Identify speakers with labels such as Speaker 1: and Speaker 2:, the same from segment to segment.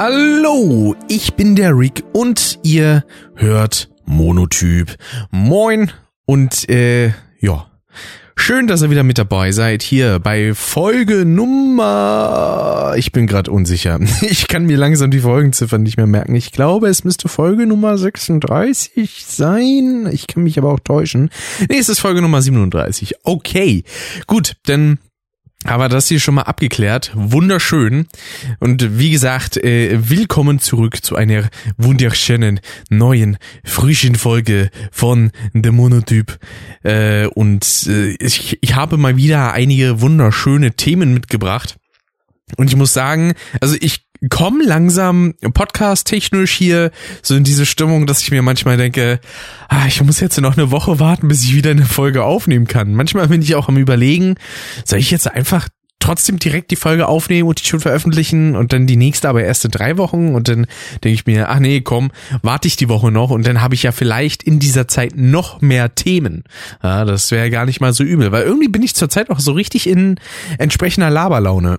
Speaker 1: Hallo, ich bin der Rick und ihr hört Monotyp. Moin und äh, ja. Schön, dass ihr wieder mit dabei seid hier bei Folge Nummer. Ich bin gerade unsicher. Ich kann mir langsam die Folgenziffern nicht mehr merken. Ich glaube, es müsste Folge Nummer 36 sein. Ich kann mich aber auch täuschen. Nee, es ist Folge Nummer 37. Okay, gut, denn aber das hier schon mal abgeklärt. Wunderschön. Und wie gesagt, äh, willkommen zurück zu einer wunderschönen, neuen, frischen Folge von The Monotyp. Äh, und äh, ich, ich habe mal wieder einige wunderschöne Themen mitgebracht. Und ich muss sagen, also ich komme langsam podcast-technisch hier so in diese Stimmung, dass ich mir manchmal denke, ah, ich muss jetzt noch eine Woche warten, bis ich wieder eine Folge aufnehmen kann. Manchmal bin ich auch am überlegen, soll ich jetzt einfach trotzdem direkt die Folge aufnehmen und die schon veröffentlichen und dann die nächste aber erst in drei Wochen und dann denke ich mir, ach nee, komm, warte ich die Woche noch und dann habe ich ja vielleicht in dieser Zeit noch mehr Themen. Ja, das wäre gar nicht mal so übel, weil irgendwie bin ich zurzeit auch so richtig in entsprechender Laberlaune.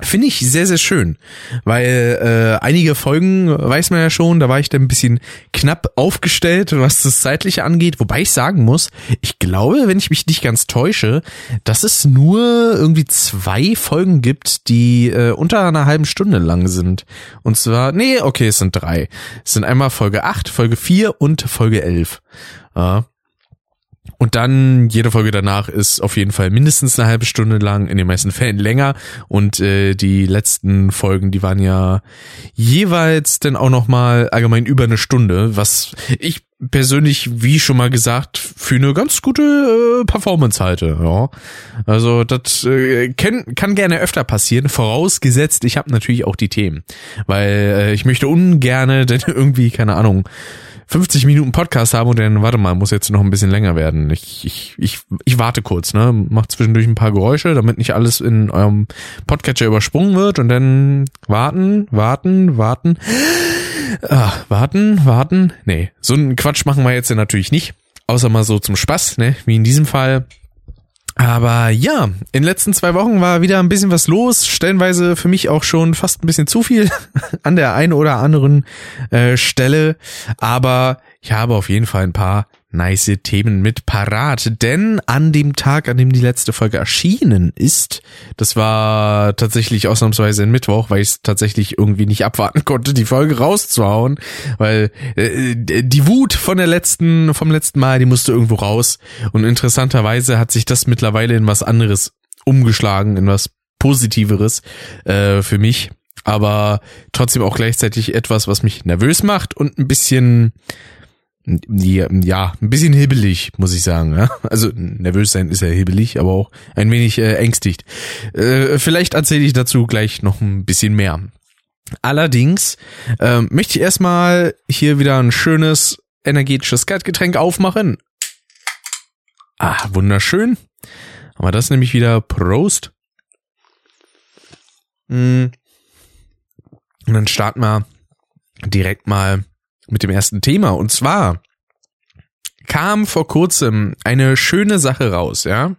Speaker 1: Finde ich sehr, sehr schön, weil äh, einige Folgen weiß man ja schon, da war ich dann ein bisschen knapp aufgestellt, was das zeitliche angeht. Wobei ich sagen muss, ich glaube, wenn ich mich nicht ganz täusche, dass es nur irgendwie zwei Folgen gibt, die äh, unter einer halben Stunde lang sind. Und zwar, nee, okay, es sind drei. Es sind einmal Folge 8, Folge 4 und Folge 11. Ja. Und dann jede Folge danach ist auf jeden Fall mindestens eine halbe Stunde lang, in den meisten Fällen länger. Und äh, die letzten Folgen, die waren ja jeweils dann auch nochmal allgemein über eine Stunde, was ich persönlich, wie schon mal gesagt, für eine ganz gute äh, Performance halte. Ja. Also das äh, kann, kann gerne öfter passieren, vorausgesetzt, ich habe natürlich auch die Themen. Weil äh, ich möchte ungerne denn irgendwie, keine Ahnung, 50 Minuten Podcast haben und dann, warte mal, muss jetzt noch ein bisschen länger werden. Ich, ich, ich, ich warte kurz, ne? Mach zwischendurch ein paar Geräusche, damit nicht alles in eurem Podcatcher übersprungen wird und dann warten, warten, warten. Ah, warten, warten. Nee, so einen Quatsch machen wir jetzt natürlich nicht. Außer mal so zum Spaß, ne? Wie in diesem Fall. Aber ja, in den letzten zwei Wochen war wieder ein bisschen was los, stellenweise für mich auch schon fast ein bisschen zu viel an der einen oder anderen äh, Stelle. Aber ich habe auf jeden Fall ein paar nice Themen mit parat. Denn an dem Tag, an dem die letzte Folge erschienen ist, das war tatsächlich ausnahmsweise ein Mittwoch, weil ich es tatsächlich irgendwie nicht abwarten konnte, die Folge rauszuhauen, weil äh, die Wut von der letzten, vom letzten Mal, die musste irgendwo raus. Und interessanterweise hat sich das mittlerweile in was anderes umgeschlagen, in was Positiveres äh, für mich aber trotzdem auch gleichzeitig etwas, was mich nervös macht und ein bisschen ja, ein bisschen hibbelig, muss ich sagen. Ja? Also nervös sein ist ja hibbelig, aber auch ein wenig äh, ängstigt. Äh, vielleicht erzähle ich dazu gleich noch ein bisschen mehr. Allerdings äh, möchte ich erstmal hier wieder ein schönes energetisches Kaltgetränk aufmachen. Ah, wunderschön. Aber das nämlich wieder Prost. Mm. Und dann starten wir direkt mal mit dem ersten Thema. Und zwar kam vor kurzem eine schöne Sache raus, ja.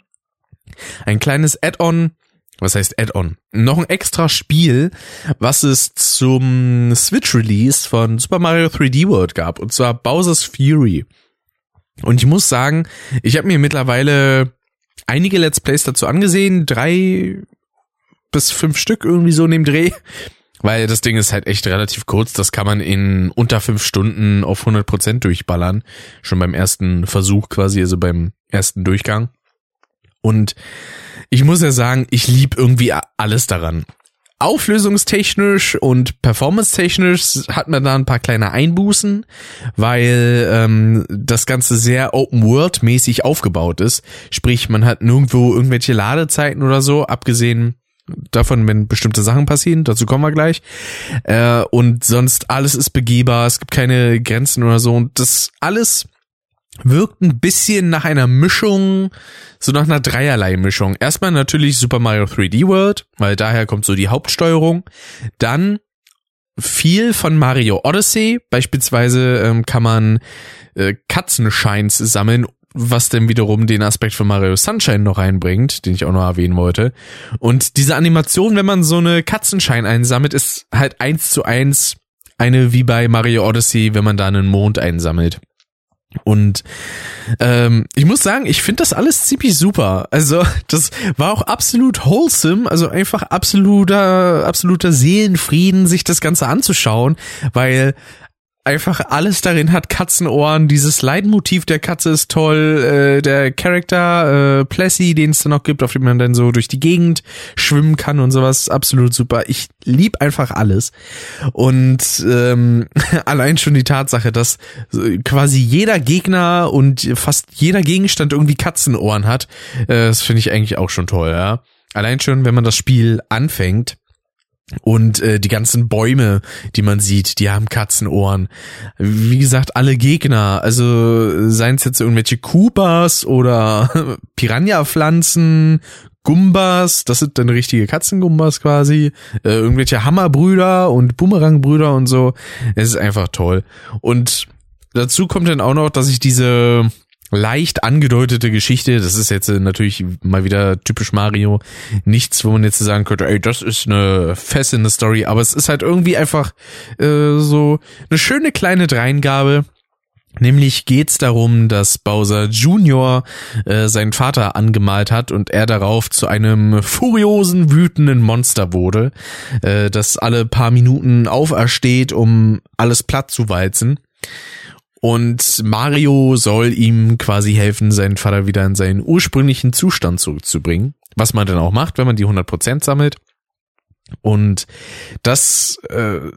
Speaker 1: Ein kleines Add-on, was heißt Add-on? Noch ein extra Spiel, was es zum Switch-Release von Super Mario 3D World gab, und zwar Bowser's Fury. Und ich muss sagen, ich habe mir mittlerweile einige Let's Plays dazu angesehen, drei bis fünf Stück irgendwie so in dem Dreh. Weil das Ding ist halt echt relativ kurz. Das kann man in unter fünf Stunden auf 100 Prozent durchballern. Schon beim ersten Versuch quasi, also beim ersten Durchgang. Und ich muss ja sagen, ich lieb irgendwie alles daran. Auflösungstechnisch und performance-technisch hat man da ein paar kleine Einbußen, weil ähm, das Ganze sehr Open-World-mäßig aufgebaut ist. Sprich, man hat nirgendwo irgendwelche Ladezeiten oder so, abgesehen davon, wenn bestimmte Sachen passieren, dazu kommen wir gleich. Äh, und sonst alles ist begehbar, es gibt keine Grenzen oder so. Und das alles wirkt ein bisschen nach einer Mischung, so nach einer Dreierlei-Mischung. Erstmal natürlich Super Mario 3D World, weil daher kommt so die Hauptsteuerung. Dann viel von Mario Odyssey. Beispielsweise ähm, kann man äh, Katzenscheins sammeln was denn wiederum den Aspekt von Mario Sunshine noch reinbringt, den ich auch noch erwähnen wollte. Und diese Animation, wenn man so eine Katzenschein einsammelt, ist halt eins zu eins eine wie bei Mario Odyssey, wenn man da einen Mond einsammelt. Und ähm, ich muss sagen, ich finde das alles ziemlich super. Also das war auch absolut wholesome, also einfach absoluter, absoluter Seelenfrieden, sich das Ganze anzuschauen, weil einfach alles darin hat Katzenohren. Dieses Leitmotiv der Katze ist toll. Äh, der Charakter äh, Plessy, den es da noch gibt, auf dem man dann so durch die Gegend schwimmen kann und sowas, absolut super. Ich lieb einfach alles. Und ähm, allein schon die Tatsache, dass quasi jeder Gegner und fast jeder Gegenstand irgendwie Katzenohren hat, äh, das finde ich eigentlich auch schon toll, ja. Allein schon, wenn man das Spiel anfängt und äh, die ganzen Bäume, die man sieht, die haben Katzenohren. Wie gesagt, alle Gegner, also seien es jetzt irgendwelche Koopas oder Piranha-Pflanzen, Gumbas, das sind dann richtige Katzengumbas quasi, äh, irgendwelche Hammerbrüder und Bumerangbrüder und so. Es ist einfach toll. Und dazu kommt dann auch noch, dass ich diese leicht angedeutete Geschichte. Das ist jetzt natürlich mal wieder typisch Mario. Nichts, wo man jetzt sagen könnte, ey, das ist eine fesselnde Story. Aber es ist halt irgendwie einfach äh, so eine schöne kleine Dreingabe. Nämlich geht's darum, dass Bowser Junior äh, seinen Vater angemalt hat und er darauf zu einem furiosen, wütenden Monster wurde, äh, das alle paar Minuten aufersteht, um alles platt zu walzen. Und Mario soll ihm quasi helfen, seinen Vater wieder in seinen ursprünglichen Zustand zurückzubringen. Was man dann auch macht, wenn man die 100% sammelt. Und das äh,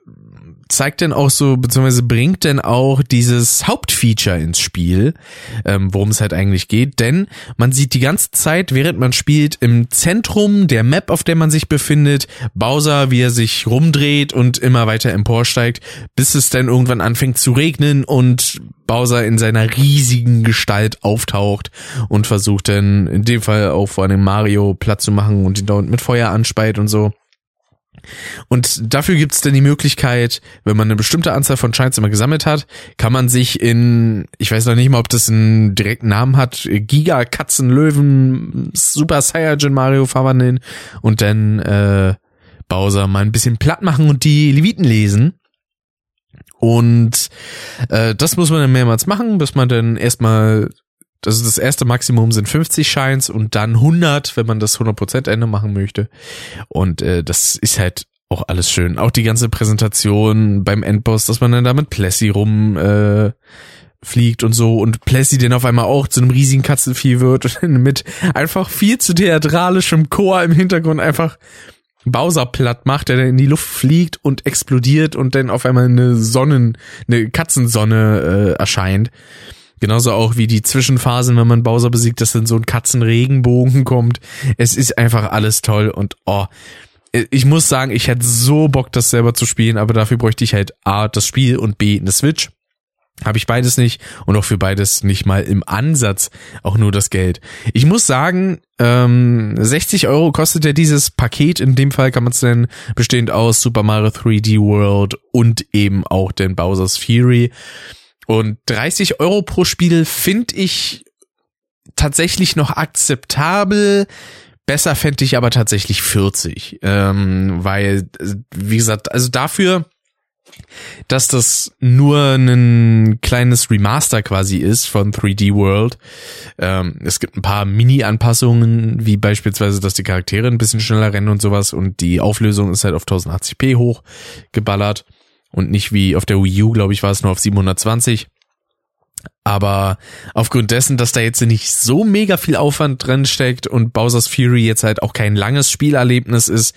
Speaker 1: zeigt dann auch so, beziehungsweise bringt dann auch dieses Hauptfeature ins Spiel, ähm, worum es halt eigentlich geht. Denn man sieht die ganze Zeit, während man spielt, im Zentrum der Map, auf der man sich befindet, Bowser, wie er sich rumdreht und immer weiter emporsteigt, bis es dann irgendwann anfängt zu regnen und Bowser in seiner riesigen Gestalt auftaucht und versucht dann in dem Fall auch vor einem Mario Platz zu machen und ihn da mit Feuer anspeit und so. Und dafür gibt es dann die Möglichkeit, wenn man eine bestimmte Anzahl von Shines immer gesammelt hat, kann man sich in, ich weiß noch nicht mal, ob das einen direkten Namen hat, Giga, Katzen, Löwen, Super Saiyajin Mario verwandeln und dann äh, Bowser mal ein bisschen platt machen und die Leviten lesen. Und äh, das muss man dann mehrmals machen, bis man dann erstmal das ist das erste Maximum sind 50 Shines und dann 100, wenn man das 100% Ende machen möchte. Und äh, das ist halt auch alles schön. Auch die ganze Präsentation beim Endboss, dass man dann da mit Plessy rum äh, fliegt und so und Plessy den auf einmal auch zu einem riesigen Katzenvieh wird und mit einfach viel zu theatralischem Chor im Hintergrund einfach Bowser platt macht, der dann in die Luft fliegt und explodiert und dann auf einmal eine Sonnen, eine Katzensonne äh, erscheint. Genauso auch wie die Zwischenphasen, wenn man Bowser besiegt, dass dann so ein Katzenregenbogen kommt. Es ist einfach alles toll und oh, ich muss sagen, ich hätte so Bock, das selber zu spielen, aber dafür bräuchte ich halt A, das Spiel und B, eine Switch. Habe ich beides nicht und auch für beides nicht mal im Ansatz auch nur das Geld. Ich muss sagen, ähm, 60 Euro kostet ja dieses Paket. In dem Fall kann man es dann bestehend aus Super Mario 3D World und eben auch den Bowser's Fury. Und 30 Euro pro Spiel finde ich tatsächlich noch akzeptabel. Besser fände ich aber tatsächlich 40. Ähm, weil, wie gesagt, also dafür, dass das nur ein kleines Remaster quasi ist von 3D World. Ähm, es gibt ein paar Mini-Anpassungen, wie beispielsweise, dass die Charaktere ein bisschen schneller rennen und sowas und die Auflösung ist halt auf 1080p hochgeballert und nicht wie auf der Wii U, glaube ich, war es nur auf 720. Aber aufgrund dessen, dass da jetzt nicht so mega viel Aufwand drin steckt und Bowser's Fury jetzt halt auch kein langes Spielerlebnis ist,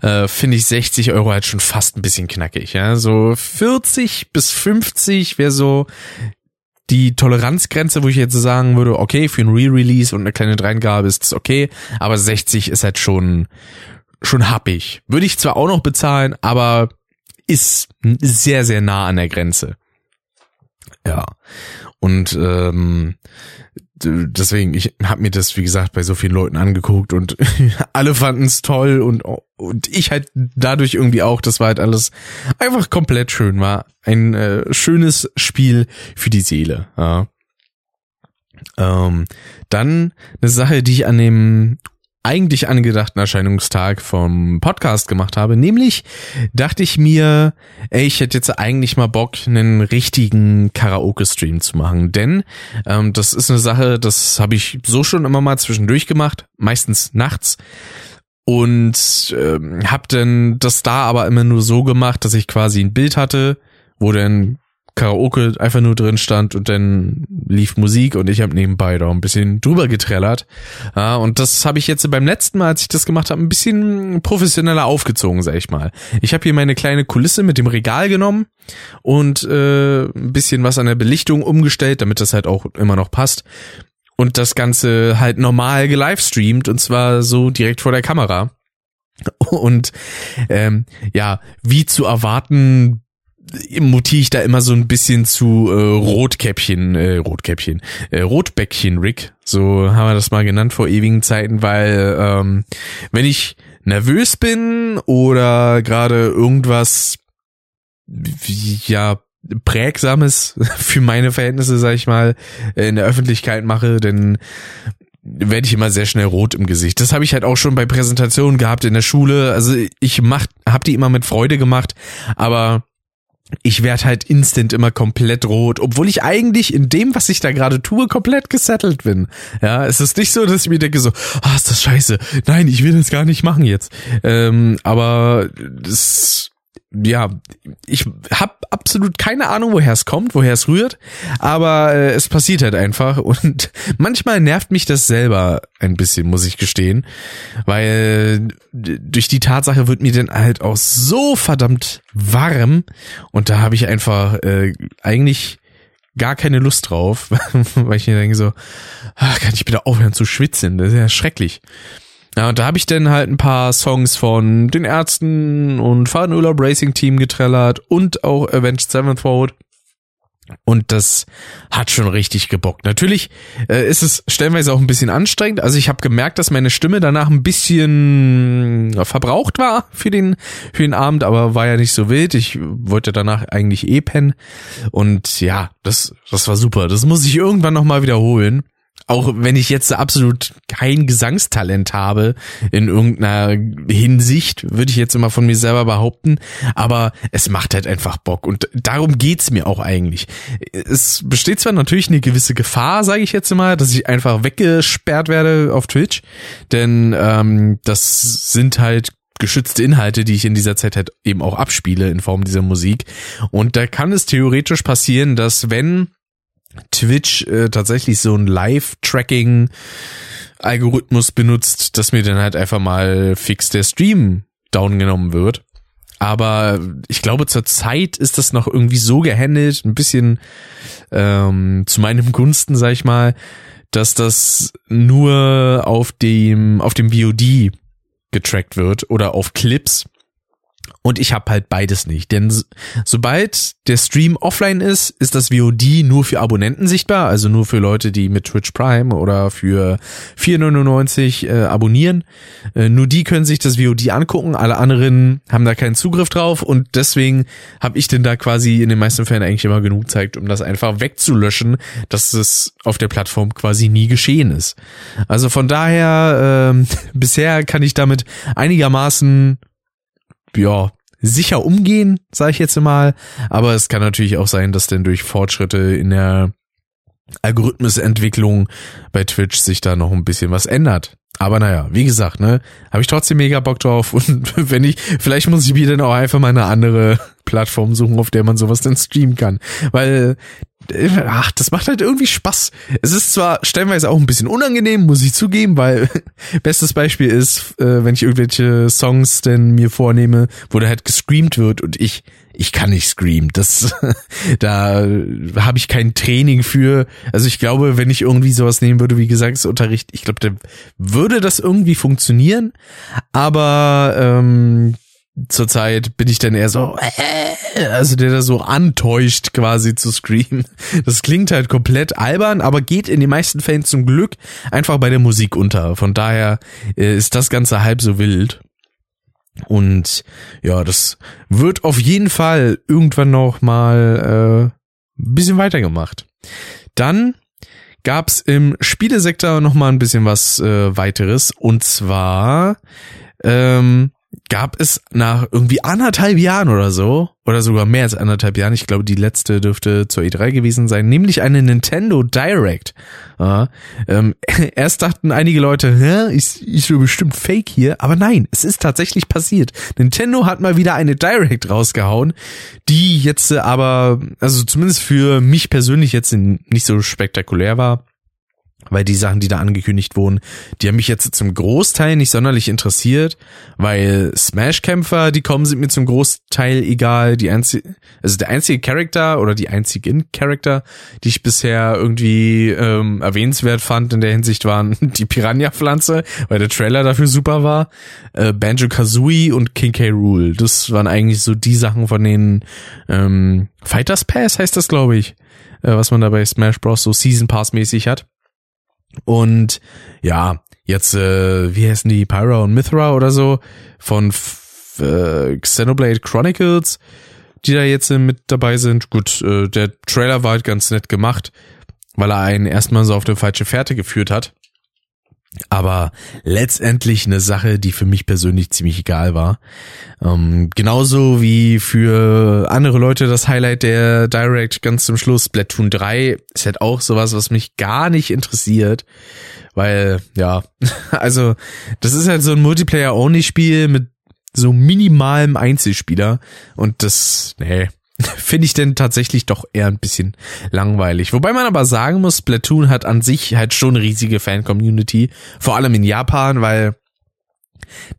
Speaker 1: äh, finde ich 60 Euro halt schon fast ein bisschen knackig. Ja, so 40 bis 50 wäre so die Toleranzgrenze, wo ich jetzt sagen würde, okay, für ein Re-Release und eine kleine Dreingabe ist es okay, aber 60 ist halt schon schon happig. Würde ich zwar auch noch bezahlen, aber ist sehr, sehr nah an der Grenze. Ja. Und ähm, deswegen, ich habe mir das, wie gesagt, bei so vielen Leuten angeguckt und alle fanden es toll und, und ich halt dadurch irgendwie auch, das war halt alles einfach komplett schön, war ein äh, schönes Spiel für die Seele. Ja. Ähm, dann eine Sache, die ich an dem eigentlich angedachten Erscheinungstag vom Podcast gemacht habe. Nämlich dachte ich mir, ey, ich hätte jetzt eigentlich mal Bock, einen richtigen Karaoke-Stream zu machen. Denn ähm, das ist eine Sache, das habe ich so schon immer mal zwischendurch gemacht, meistens nachts. Und ähm, habe dann das da aber immer nur so gemacht, dass ich quasi ein Bild hatte, wo dann Karaoke einfach nur drin stand und dann lief Musik und ich habe nebenbei da ein bisschen drüber getrellert. Ja, und das habe ich jetzt beim letzten Mal, als ich das gemacht habe, ein bisschen professioneller aufgezogen, sag ich mal. Ich habe hier meine kleine Kulisse mit dem Regal genommen und äh, ein bisschen was an der Belichtung umgestellt, damit das halt auch immer noch passt. Und das Ganze halt normal gelivestreamt und zwar so direkt vor der Kamera. Und ähm, ja, wie zu erwarten, mutiere ich da immer so ein bisschen zu äh, Rotkäppchen, äh, Rotkäppchen, äh, Rotbäckchen Rick, so haben wir das mal genannt vor ewigen Zeiten, weil ähm, wenn ich nervös bin oder gerade irgendwas ja prägsames für meine Verhältnisse, sag ich mal, in der Öffentlichkeit mache, dann werde ich immer sehr schnell rot im Gesicht. Das habe ich halt auch schon bei Präsentationen gehabt in der Schule. Also ich mach, hab die immer mit Freude gemacht, aber ich werde halt instant immer komplett rot, obwohl ich eigentlich in dem, was ich da gerade tue, komplett gesettelt bin. Ja, es ist nicht so, dass ich mir denke so, ah, oh, ist das scheiße. Nein, ich will das gar nicht machen jetzt. Ähm, aber das ja, ich habe absolut keine Ahnung, woher es kommt, woher es rührt, aber äh, es passiert halt einfach und manchmal nervt mich das selber ein bisschen, muss ich gestehen, weil durch die Tatsache wird mir dann halt auch so verdammt warm und da habe ich einfach äh, eigentlich gar keine Lust drauf, weil ich mir denke so, ach, kann ich bitte aufhören zu schwitzen, das ist ja schrecklich. Ja, und da habe ich dann halt ein paar Songs von den Ärzten und Fadenurlaub Racing Team getrellert und auch Avenged Sevenfold. Und das hat schon richtig gebockt. Natürlich äh, ist es stellenweise auch ein bisschen anstrengend. Also ich habe gemerkt, dass meine Stimme danach ein bisschen verbraucht war für den für den Abend, aber war ja nicht so wild. Ich wollte danach eigentlich eh pennen. Und ja, das das war super. Das muss ich irgendwann noch mal wiederholen auch wenn ich jetzt absolut kein Gesangstalent habe in irgendeiner Hinsicht, würde ich jetzt immer von mir selber behaupten, aber es macht halt einfach Bock. Und darum geht's mir auch eigentlich. Es besteht zwar natürlich eine gewisse Gefahr, sage ich jetzt mal, dass ich einfach weggesperrt werde auf Twitch, denn ähm, das sind halt geschützte Inhalte, die ich in dieser Zeit halt eben auch abspiele in Form dieser Musik. Und da kann es theoretisch passieren, dass wenn Twitch äh, tatsächlich so ein Live-Tracking Algorithmus benutzt, dass mir dann halt einfach mal fix der Stream down genommen wird. Aber ich glaube, zur Zeit ist das noch irgendwie so gehandelt, ein bisschen ähm, zu meinem Gunsten, sag ich mal, dass das nur auf dem, auf dem VOD getrackt wird oder auf Clips. Und ich habe halt beides nicht. Denn sobald der Stream offline ist, ist das VOD nur für Abonnenten sichtbar, also nur für Leute, die mit Twitch Prime oder für 4,99 äh, abonnieren. Äh, nur die können sich das VOD angucken, alle anderen haben da keinen Zugriff drauf und deswegen habe ich denn da quasi in den meisten Fällen eigentlich immer genug Zeit, um das einfach wegzulöschen, dass es auf der Plattform quasi nie geschehen ist. Also von daher, äh, bisher kann ich damit einigermaßen ja, sicher umgehen, sage ich jetzt mal. Aber es kann natürlich auch sein, dass denn durch Fortschritte in der Algorithmusentwicklung bei Twitch sich da noch ein bisschen was ändert. Aber naja, wie gesagt, ne, habe ich trotzdem mega Bock drauf und wenn ich, vielleicht muss ich mir dann auch einfach mal eine andere Plattform suchen, auf der man sowas dann streamen kann, weil ach, das macht halt irgendwie Spaß. Es ist zwar stellenweise auch ein bisschen unangenehm, muss ich zugeben, weil bestes Beispiel ist, äh, wenn ich irgendwelche Songs denn mir vornehme, wo da halt gescreamt wird und ich ich kann nicht screamen. Das da habe ich kein Training für. Also ich glaube, wenn ich irgendwie sowas nehmen würde, wie Gesangsunterricht, ich glaube, da würde das irgendwie funktionieren, aber ähm, zurzeit bin ich dann eher so, äh, also der da so antäuscht quasi zu screamen. Das klingt halt komplett albern, aber geht in den meisten Fällen zum Glück einfach bei der Musik unter. Von daher äh, ist das Ganze halb so wild. Und ja, das wird auf jeden Fall irgendwann noch mal äh, ein bisschen weitergemacht. Dann gab's im Spielesektor noch mal ein bisschen was äh, weiteres und zwar ähm, gab es nach irgendwie anderthalb Jahren oder so, oder sogar mehr als anderthalb Jahren, ich glaube, die letzte dürfte zur E3 gewesen sein, nämlich eine Nintendo Direct. Ja, ähm, erst dachten einige Leute, Hä, ist, ist so bestimmt Fake hier, aber nein, es ist tatsächlich passiert. Nintendo hat mal wieder eine Direct rausgehauen, die jetzt aber, also zumindest für mich persönlich jetzt nicht so spektakulär war weil die Sachen, die da angekündigt wurden, die haben mich jetzt zum Großteil nicht sonderlich interessiert, weil Smash-Kämpfer, die kommen, sind mir zum Großteil egal. Die einzige, also der einzige Charakter oder die einzigen Charakter, die ich bisher irgendwie ähm, erwähnenswert fand in der Hinsicht waren die Piranha-Pflanze, weil der Trailer dafür super war, äh, Banjo-Kazooie und King K. Rule. Das waren eigentlich so die Sachen von den ähm, Fighters Pass heißt das, glaube ich, äh, was man da bei Smash Bros. so Season Pass mäßig hat. Und ja, jetzt, äh, wie heißen die, Pyra und Mithra oder so, von äh, Xenoblade Chronicles, die da jetzt mit dabei sind. Gut, äh, der Trailer war halt ganz nett gemacht, weil er einen erstmal so auf eine falsche Fährte geführt hat. Aber letztendlich eine Sache, die für mich persönlich ziemlich egal war. Ähm, genauso wie für andere Leute das Highlight der Direct ganz zum Schluss. Splatoon 3 ist halt auch sowas, was mich gar nicht interessiert. Weil, ja, also das ist halt so ein Multiplayer-Only-Spiel mit so minimalem Einzelspieler. Und das, nee, finde ich denn tatsächlich doch eher ein bisschen langweilig. Wobei man aber sagen muss, Splatoon hat an sich halt schon eine riesige Fan-Community, vor allem in Japan, weil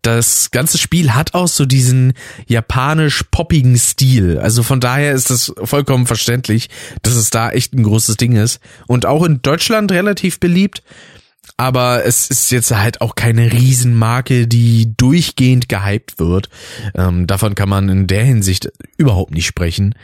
Speaker 1: das ganze Spiel hat auch so diesen japanisch-poppigen Stil. Also von daher ist das vollkommen verständlich, dass es da echt ein großes Ding ist. Und auch in Deutschland relativ beliebt aber es ist jetzt halt auch keine Riesenmarke, die durchgehend gehypt wird. Ähm, davon kann man in der Hinsicht überhaupt nicht sprechen.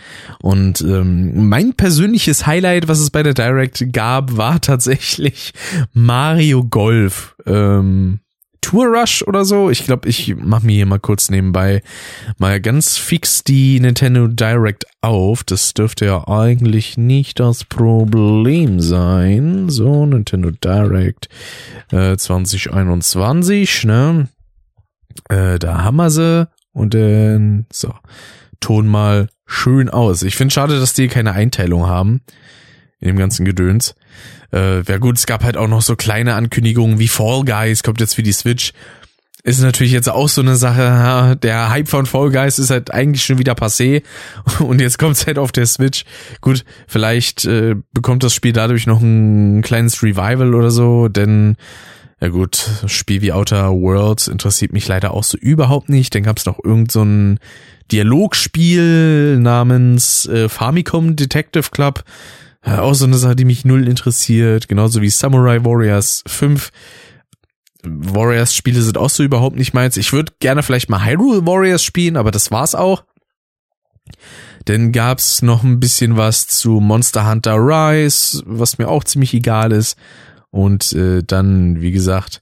Speaker 1: Und ähm, mein persönliches Highlight, was es bei der Direct gab, war tatsächlich Mario Golf. Ähm, Tour Rush oder so. Ich glaube, ich mache mir hier mal kurz nebenbei mal ganz fix die Nintendo Direct auf. Das dürfte ja eigentlich nicht das Problem sein. So, Nintendo Direct äh, 2021, ne? Äh, da haben wir sie. Und dann, so, Ton mal schön aus. Ich finde schade, dass die keine Einteilung haben in dem ganzen Gedöns. Äh, ja gut, es gab halt auch noch so kleine Ankündigungen wie Fall Guys kommt jetzt für die Switch. Ist natürlich jetzt auch so eine Sache, der Hype von Fall Guys ist halt eigentlich schon wieder passé und jetzt kommt es halt auf der Switch. Gut, vielleicht äh, bekommt das Spiel dadurch noch ein kleines Revival oder so, denn ja gut, Spiel wie Outer Worlds interessiert mich leider auch so überhaupt nicht. Dann gab es noch irgend so ein Dialogspiel namens äh, Famicom Detective Club auch so eine Sache, die mich null interessiert, genauso wie Samurai Warriors 5. Warriors Spiele sind auch so überhaupt nicht meins. Ich würde gerne vielleicht mal Hyrule Warriors spielen, aber das war's auch. Dann gab's noch ein bisschen was zu Monster Hunter Rise, was mir auch ziemlich egal ist. Und äh, dann, wie gesagt,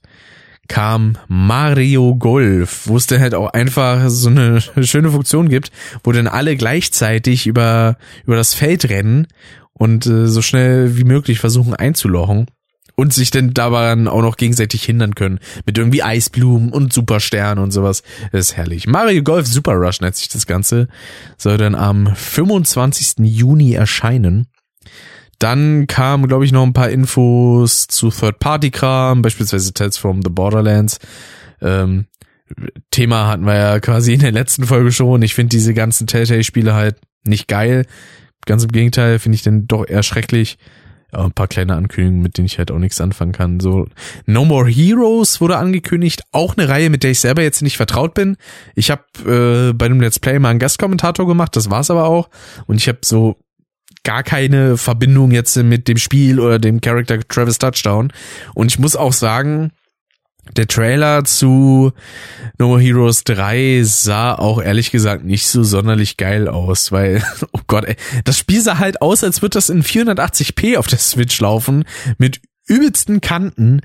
Speaker 1: kam Mario Golf, wo es dann halt auch einfach so eine schöne Funktion gibt, wo dann alle gleichzeitig über, über das Feld rennen und äh, so schnell wie möglich versuchen einzulochen und sich denn daran auch noch gegenseitig hindern können mit irgendwie Eisblumen und Supersternen und sowas. Das ist herrlich. Mario Golf Super Rush nennt sich das Ganze. Soll dann am 25. Juni erscheinen. Dann kamen, glaube ich, noch ein paar Infos zu Third-Party-Kram, beispielsweise Tales from the Borderlands. Ähm, Thema hatten wir ja quasi in der letzten Folge schon. Ich finde diese ganzen Telltale-Spiele halt nicht geil. Ganz im Gegenteil, finde ich den doch eher schrecklich. Ja, ein paar kleine Ankündigungen, mit denen ich halt auch nichts anfangen kann. So, No More Heroes wurde angekündigt. Auch eine Reihe, mit der ich selber jetzt nicht vertraut bin. Ich habe äh, bei einem Let's Play mal einen Gastkommentator gemacht, das war's aber auch. Und ich habe so gar keine Verbindung jetzt mit dem Spiel oder dem Charakter Travis Touchdown. Und ich muss auch sagen, der Trailer zu No More Heroes 3 sah auch ehrlich gesagt nicht so sonderlich geil aus, weil, oh Gott, ey, das Spiel sah halt aus, als würde das in 480p auf der Switch laufen, mit übelsten Kanten.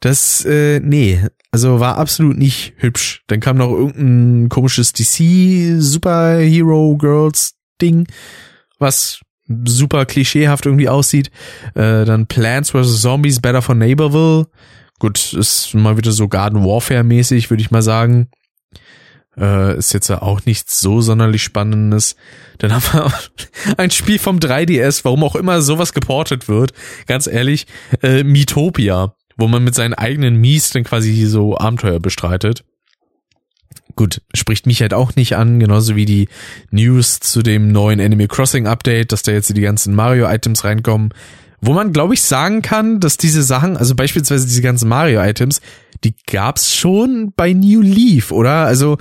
Speaker 1: Das, äh, nee, also war absolut nicht hübsch. Dann kam noch irgendein komisches DC Superhero Girls Ding, was super klischeehaft irgendwie aussieht. Äh, dann Plants vs. Zombies Better for Neighborville. Gut, ist mal wieder so Garden Warfare mäßig, würde ich mal sagen. Äh, ist jetzt auch nichts so sonderlich Spannendes. Dann haben wir ein Spiel vom 3DS, warum auch immer sowas geportet wird. Ganz ehrlich, äh, Miitopia, wo man mit seinen eigenen Mies dann quasi so Abenteuer bestreitet. Gut, spricht mich halt auch nicht an, genauso wie die News zu dem neuen Animal Crossing Update, dass da jetzt die ganzen Mario-Items reinkommen. Wo man, glaube ich, sagen kann, dass diese Sachen, also beispielsweise diese ganzen Mario-Items, die gab's schon bei New Leaf, oder? Also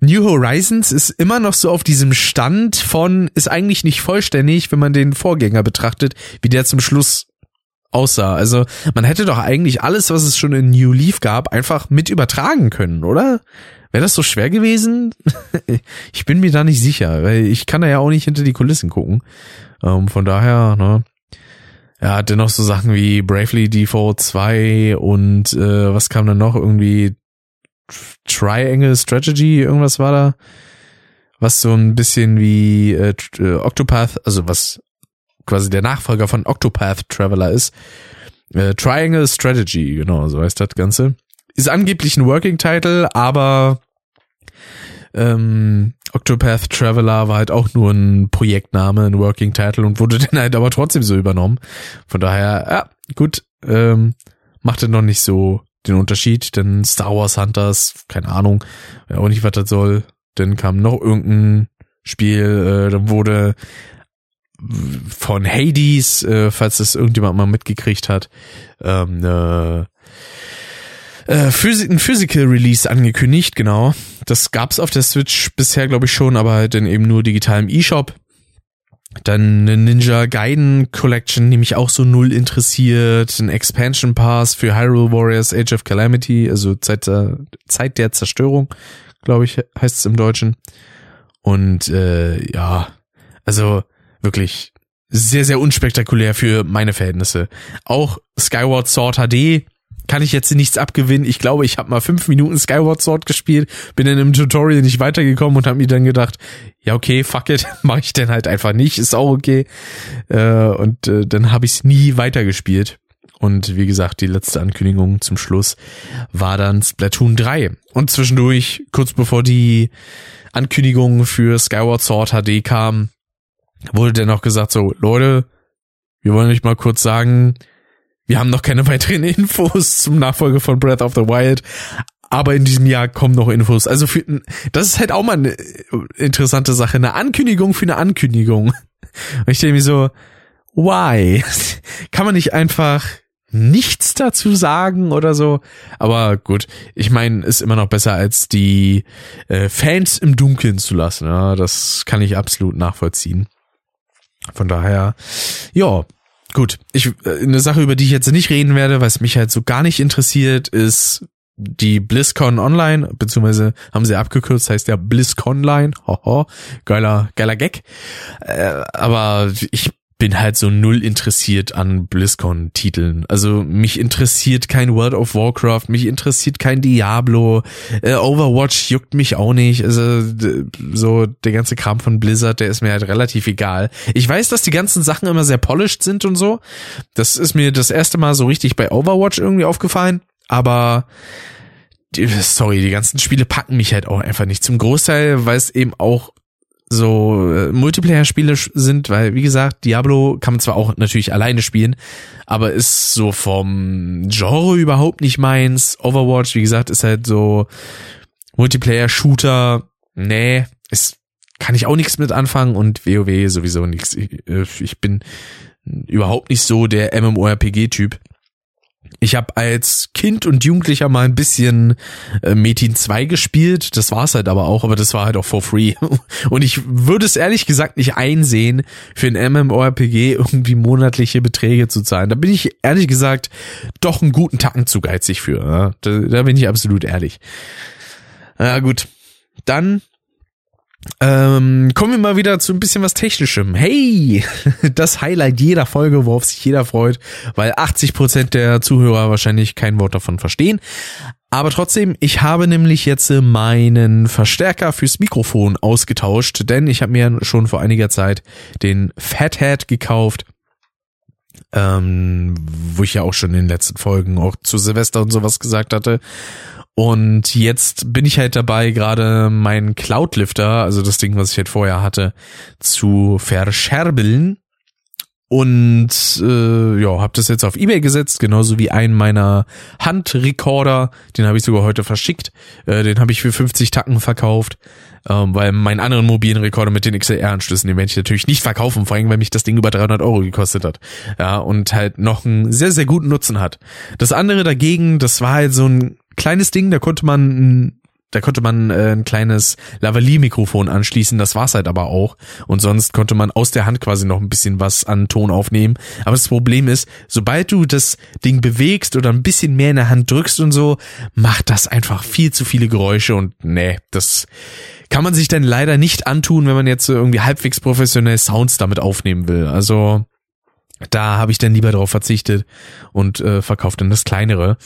Speaker 1: New Horizons ist immer noch so auf diesem Stand von, ist eigentlich nicht vollständig, wenn man den Vorgänger betrachtet, wie der zum Schluss aussah. Also man hätte doch eigentlich alles, was es schon in New Leaf gab, einfach mit übertragen können, oder? Wäre das so schwer gewesen? ich bin mir da nicht sicher, weil ich kann da ja auch nicht hinter die Kulissen gucken. Ähm, von daher, ne. Er hatte noch so Sachen wie Bravely Default 2 und äh, was kam dann noch? Irgendwie Triangle Strategy, irgendwas war da. Was so ein bisschen wie äh, äh, Octopath, also was quasi der Nachfolger von Octopath Traveler ist. Äh, Triangle Strategy, genau, so heißt das Ganze. Ist angeblich ein Working Title, aber ähm, Octopath Traveler war halt auch nur ein Projektname, ein Working Title und wurde dann halt aber trotzdem so übernommen. Von daher, ja, gut, ähm, machte noch nicht so den Unterschied, denn Star Wars Hunters, keine Ahnung, auch nicht, was das soll. Dann kam noch irgendein Spiel, äh, dann wurde von Hades, äh, falls das irgendjemand mal mitgekriegt hat, ähm, äh, äh, Phys ein Physical Release angekündigt, genau. Das gab's auf der Switch bisher, glaube ich, schon, aber halt dann eben nur digital im E-Shop. Dann eine Ninja Gaiden Collection, die mich auch so null interessiert. Ein Expansion Pass für Hyrule Warriors Age of Calamity, also Zeit der, Zeit der Zerstörung, glaube ich, heißt es im Deutschen. Und äh, ja, also wirklich sehr, sehr unspektakulär für meine Verhältnisse. Auch Skyward Sword HD kann ich jetzt nichts abgewinnen. Ich glaube, ich habe mal fünf Minuten Skyward Sword gespielt, bin in einem Tutorial nicht weitergekommen und habe mir dann gedacht, ja okay, fuck it, mache ich denn halt einfach nicht, ist auch okay. Äh, und äh, dann habe ich es nie weitergespielt. Und wie gesagt, die letzte Ankündigung zum Schluss war dann Splatoon 3. Und zwischendurch, kurz bevor die Ankündigung für Skyward Sword HD kam, wurde dann auch gesagt so, Leute, wir wollen euch mal kurz sagen, wir haben noch keine weiteren Infos zum Nachfolger von Breath of the Wild. Aber in diesem Jahr kommen noch Infos. Also für, das ist halt auch mal eine interessante Sache. Eine Ankündigung für eine Ankündigung. Und ich denke mir so, why? Kann man nicht einfach nichts dazu sagen oder so. Aber gut, ich meine, ist immer noch besser als die äh, Fans im Dunkeln zu lassen. Ja, das kann ich absolut nachvollziehen. Von daher, ja, Gut, ich äh, eine Sache, über die ich jetzt nicht reden werde, was mich halt so gar nicht interessiert, ist die BlizzCon Online, beziehungsweise haben sie abgekürzt, heißt ja BlizzConline. Hoho, geiler, geiler Gag. Äh, aber ich bin halt so null interessiert an BlizzCon-Titeln. Also mich interessiert kein World of Warcraft, mich interessiert kein Diablo, äh, Overwatch juckt mich auch nicht. Also so der ganze Kram von Blizzard, der ist mir halt relativ egal. Ich weiß, dass die ganzen Sachen immer sehr polished sind und so. Das ist mir das erste Mal so richtig bei Overwatch irgendwie aufgefallen. Aber sorry, die ganzen Spiele packen mich halt auch einfach nicht. Zum Großteil, weil es eben auch so äh, Multiplayer-Spiele sind, weil wie gesagt, Diablo kann man zwar auch natürlich alleine spielen, aber ist so vom Genre überhaupt nicht meins. Overwatch, wie gesagt, ist halt so Multiplayer-Shooter. Nee, ist kann ich auch nichts mit anfangen und WoW sowieso nichts. Ich, äh, ich bin überhaupt nicht so der MMORPG-Typ. Ich habe als Kind und Jugendlicher mal ein bisschen äh, Metin 2 gespielt. Das war's halt aber auch, aber das war halt auch for free. Und ich würde es ehrlich gesagt nicht einsehen, für ein MMORPG irgendwie monatliche Beträge zu zahlen. Da bin ich ehrlich gesagt doch einen guten Tacken zu geizig für. Da, da bin ich absolut ehrlich. Na gut. Dann ähm, kommen wir mal wieder zu ein bisschen was Technischem. Hey, das Highlight jeder Folge, worauf sich jeder freut, weil 80 Prozent der Zuhörer wahrscheinlich kein Wort davon verstehen. Aber trotzdem, ich habe nämlich jetzt meinen Verstärker fürs Mikrofon ausgetauscht, denn ich habe mir schon vor einiger Zeit den Fathead gekauft, ähm, wo ich ja auch schon in den letzten Folgen auch zu Silvester und sowas gesagt hatte. Und jetzt bin ich halt dabei, gerade meinen Cloudlifter, also das Ding, was ich halt vorher hatte, zu verscherbeln. Und äh, ja, habe das jetzt auf Ebay gesetzt, genauso wie einen meiner Handrekorder. Den habe ich sogar heute verschickt. Äh, den habe ich für 50 Tacken verkauft, ähm, weil meinen anderen mobilen Rekorder mit den XLR-Anschlüssen, den werde ich natürlich nicht verkaufen, vor allem, weil mich das Ding über 300 Euro gekostet hat. Ja, und halt noch einen sehr, sehr guten Nutzen hat. Das andere dagegen, das war halt so ein kleines Ding, da konnte man da konnte man äh, ein kleines Lavalier-Mikrofon anschließen, das war's halt aber auch. Und sonst konnte man aus der Hand quasi noch ein bisschen was an Ton aufnehmen. Aber das Problem ist, sobald du das Ding bewegst oder ein bisschen mehr in der Hand drückst und so, macht das einfach viel zu viele Geräusche und nee, das kann man sich dann leider nicht antun, wenn man jetzt irgendwie halbwegs professionell Sounds damit aufnehmen will. Also da habe ich dann lieber drauf verzichtet und äh, verkauft dann das kleinere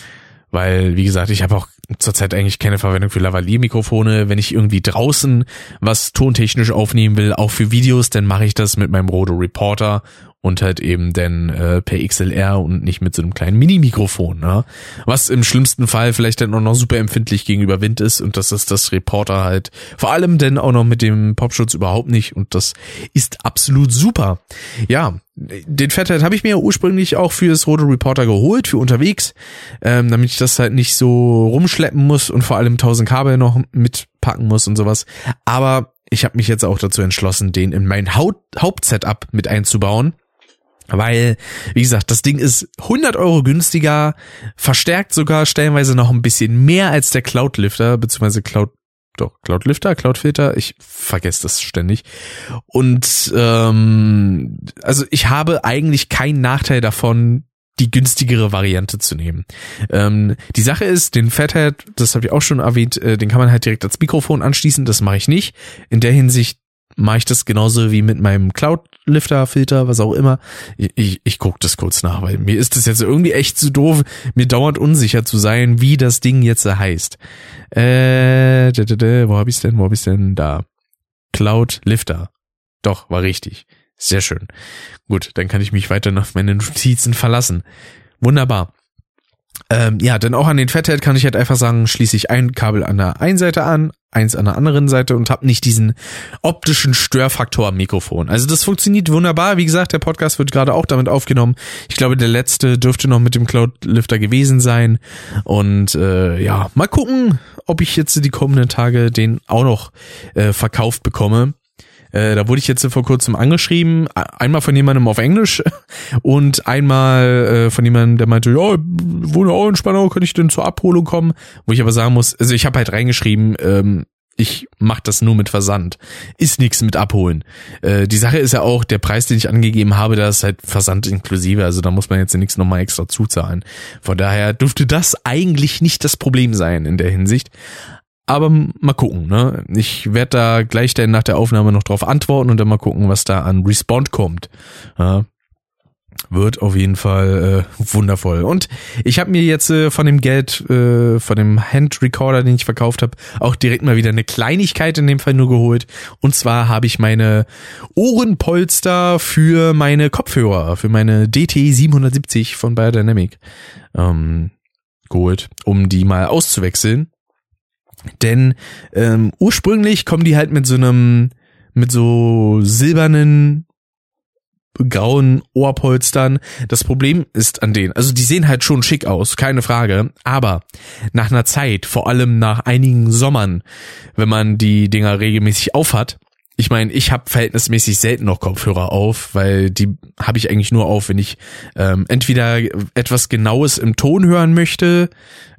Speaker 1: weil, wie gesagt, ich habe auch zurzeit eigentlich keine Verwendung für Lavalier-Mikrofone. Wenn ich irgendwie draußen was tontechnisch aufnehmen will, auch für Videos, dann mache ich das mit meinem Rodo Reporter und halt eben dann äh, per XLR und nicht mit so einem kleinen Mini-Mikrofon, ne? Was im schlimmsten Fall vielleicht dann auch noch super empfindlich gegenüber Wind ist und das ist das Reporter halt vor allem denn auch noch mit dem Popschutz überhaupt nicht und das ist absolut super. Ja, den Fathead habe ich mir ursprünglich auch fürs Roto Reporter geholt, für unterwegs, ähm, damit ich das halt nicht so rumschleppen muss und vor allem 1000 Kabel noch mitpacken muss und sowas. Aber ich habe mich jetzt auch dazu entschlossen, den in mein Hauptsetup mit einzubauen. Weil, wie gesagt, das Ding ist 100 Euro günstiger, verstärkt sogar stellenweise noch ein bisschen mehr als der Cloudlifter, beziehungsweise Cloud, doch, Cloudlifter, Cloudfilter, ich vergesse das ständig. Und ähm, also ich habe eigentlich keinen Nachteil davon, die günstigere Variante zu nehmen. Ähm, die Sache ist, den Fathead, das habe ich auch schon erwähnt, äh, den kann man halt direkt als Mikrofon anschließen, das mache ich nicht. In der Hinsicht mache ich das genauso wie mit meinem Cloud-Lifter-Filter, was auch immer. Ich, ich, ich gucke das kurz nach, weil mir ist das jetzt irgendwie echt zu doof, mir dauernd unsicher zu sein, wie das Ding jetzt heißt. Äh, wo hab ich's denn? Wo hab ich's denn? Da. Cloud Lifter. Doch, war richtig. Sehr schön. Gut, dann kann ich mich weiter auf meine Notizen verlassen. Wunderbar. Ähm, ja, denn auch an den Fathead kann ich halt einfach sagen, schließe ich ein Kabel an der einen Seite an, eins an der anderen Seite und habe nicht diesen optischen Störfaktor am Mikrofon. Also das funktioniert wunderbar. Wie gesagt, der Podcast wird gerade auch damit aufgenommen. Ich glaube, der letzte dürfte noch mit dem Cloud Lifter gewesen sein. Und äh, ja, mal gucken, ob ich jetzt die kommenden Tage den auch noch äh, verkauft bekomme. Äh, da wurde ich jetzt vor kurzem angeschrieben, einmal von jemandem auf Englisch und einmal äh, von jemandem, der meinte, ja, wohne auch in Spannau, kann ich denn zur Abholung kommen? Wo ich aber sagen muss, also ich habe halt reingeschrieben, ähm, ich mach das nur mit Versand. Ist nichts mit abholen. Äh, die Sache ist ja auch, der Preis, den ich angegeben habe, da ist halt Versand inklusive, also da muss man jetzt nichts nochmal extra zuzahlen. Von daher dürfte das eigentlich nicht das Problem sein in der Hinsicht. Aber mal gucken, ne? Ich werde da gleich dann nach der Aufnahme noch drauf antworten und dann mal gucken, was da an Respond kommt. Ja, wird auf jeden Fall äh, wundervoll. Und ich habe mir jetzt äh, von dem Geld, äh, von dem Handrecorder, den ich verkauft habe, auch direkt mal wieder eine Kleinigkeit in dem Fall nur geholt. Und zwar habe ich meine Ohrenpolster für meine Kopfhörer, für meine DT 770 von Biodynamic ähm, geholt, um die mal auszuwechseln. Denn ähm, ursprünglich kommen die halt mit so einem, mit so silbernen, grauen Ohrpolstern. Das Problem ist an denen, also die sehen halt schon schick aus, keine Frage. Aber nach einer Zeit, vor allem nach einigen Sommern, wenn man die Dinger regelmäßig aufhat, ich meine, ich habe verhältnismäßig selten noch Kopfhörer auf, weil die habe ich eigentlich nur auf, wenn ich ähm, entweder etwas Genaues im Ton hören möchte,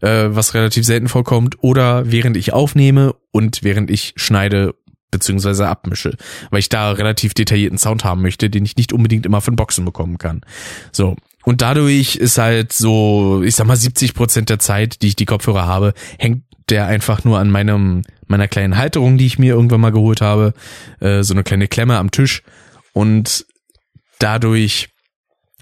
Speaker 1: äh, was relativ selten vorkommt, oder während ich aufnehme und während ich schneide beziehungsweise abmische, weil ich da relativ detaillierten Sound haben möchte, den ich nicht unbedingt immer von Boxen bekommen kann. So. Und dadurch ist halt so, ich sag mal, 70 Prozent der Zeit, die ich die Kopfhörer habe, hängt der einfach nur an meinem meiner kleinen Halterung, die ich mir irgendwann mal geholt habe, äh, so eine kleine Klemme am Tisch und dadurch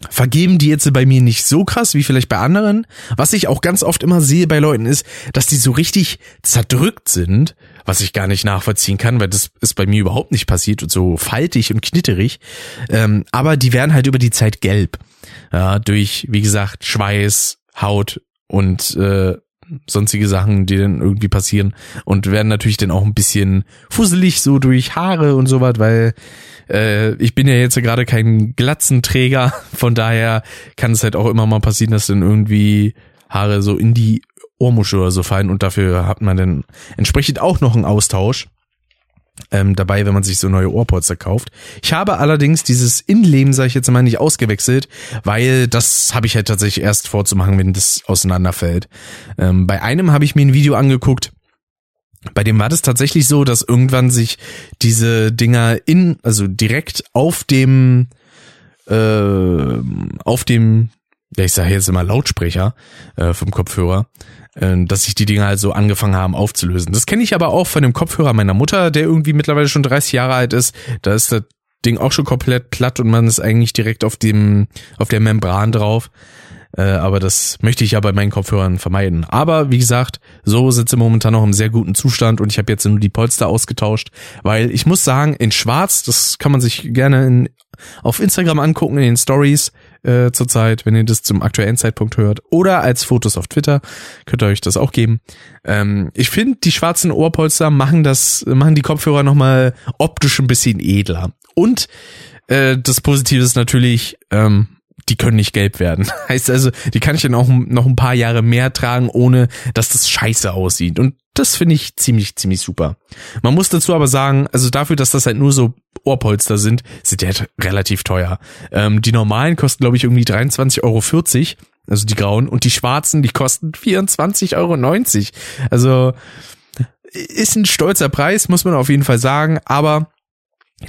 Speaker 1: vergeben die jetzt bei mir nicht so krass wie vielleicht bei anderen. Was ich auch ganz oft immer sehe bei Leuten ist, dass die so richtig zerdrückt sind, was ich gar nicht nachvollziehen kann, weil das ist bei mir überhaupt nicht passiert und so faltig und knitterig. Ähm, aber die werden halt über die Zeit gelb. Ja, durch, wie gesagt, Schweiß, Haut und äh, sonstige Sachen, die dann irgendwie passieren und werden natürlich dann auch ein bisschen fusselig so durch Haare und sowas, weil äh, ich bin ja jetzt gerade kein Glatzenträger, von daher kann es halt auch immer mal passieren, dass dann irgendwie Haare so in die Ohrmuschel oder so fallen und dafür hat man dann entsprechend auch noch einen Austausch ähm, dabei, wenn man sich so neue Ohrpolster kauft. Ich habe allerdings dieses Innenleben, sage ich jetzt mal, nicht ausgewechselt, weil das habe ich halt tatsächlich erst vorzumachen, wenn das auseinanderfällt. Ähm, bei einem habe ich mir ein Video angeguckt, bei dem war das tatsächlich so, dass irgendwann sich diese Dinger in, also direkt auf dem, äh, auf dem, ja ich sage jetzt immer Lautsprecher äh, vom Kopfhörer, dass sich die Dinger halt so angefangen haben aufzulösen. Das kenne ich aber auch von dem Kopfhörer meiner Mutter, der irgendwie mittlerweile schon 30 Jahre alt ist. Da ist das Ding auch schon komplett platt und man ist eigentlich direkt auf dem, auf der Membran drauf. Äh, aber das möchte ich ja bei meinen Kopfhörern vermeiden. Aber wie gesagt, so sitze momentan noch im sehr guten Zustand und ich habe jetzt nur die Polster ausgetauscht, weil ich muss sagen, in Schwarz, das kann man sich gerne in, auf Instagram angucken, in den Stories äh, zurzeit, wenn ihr das zum aktuellen Zeitpunkt hört, oder als Fotos auf Twitter, könnt ihr euch das auch geben. Ähm, ich finde, die schwarzen Ohrpolster machen das, machen die Kopfhörer nochmal optisch ein bisschen edler. Und äh, das Positive ist natürlich, ähm, die können nicht gelb werden. Heißt also, die kann ich dann auch noch ein paar Jahre mehr tragen, ohne dass das scheiße aussieht. Und das finde ich ziemlich, ziemlich super. Man muss dazu aber sagen, also dafür, dass das halt nur so Ohrpolster sind, sind die halt relativ teuer. Ähm, die normalen kosten, glaube ich, irgendwie 23,40 Euro. Also die grauen. Und die schwarzen, die kosten 24,90 Euro. Also ist ein stolzer Preis, muss man auf jeden Fall sagen. Aber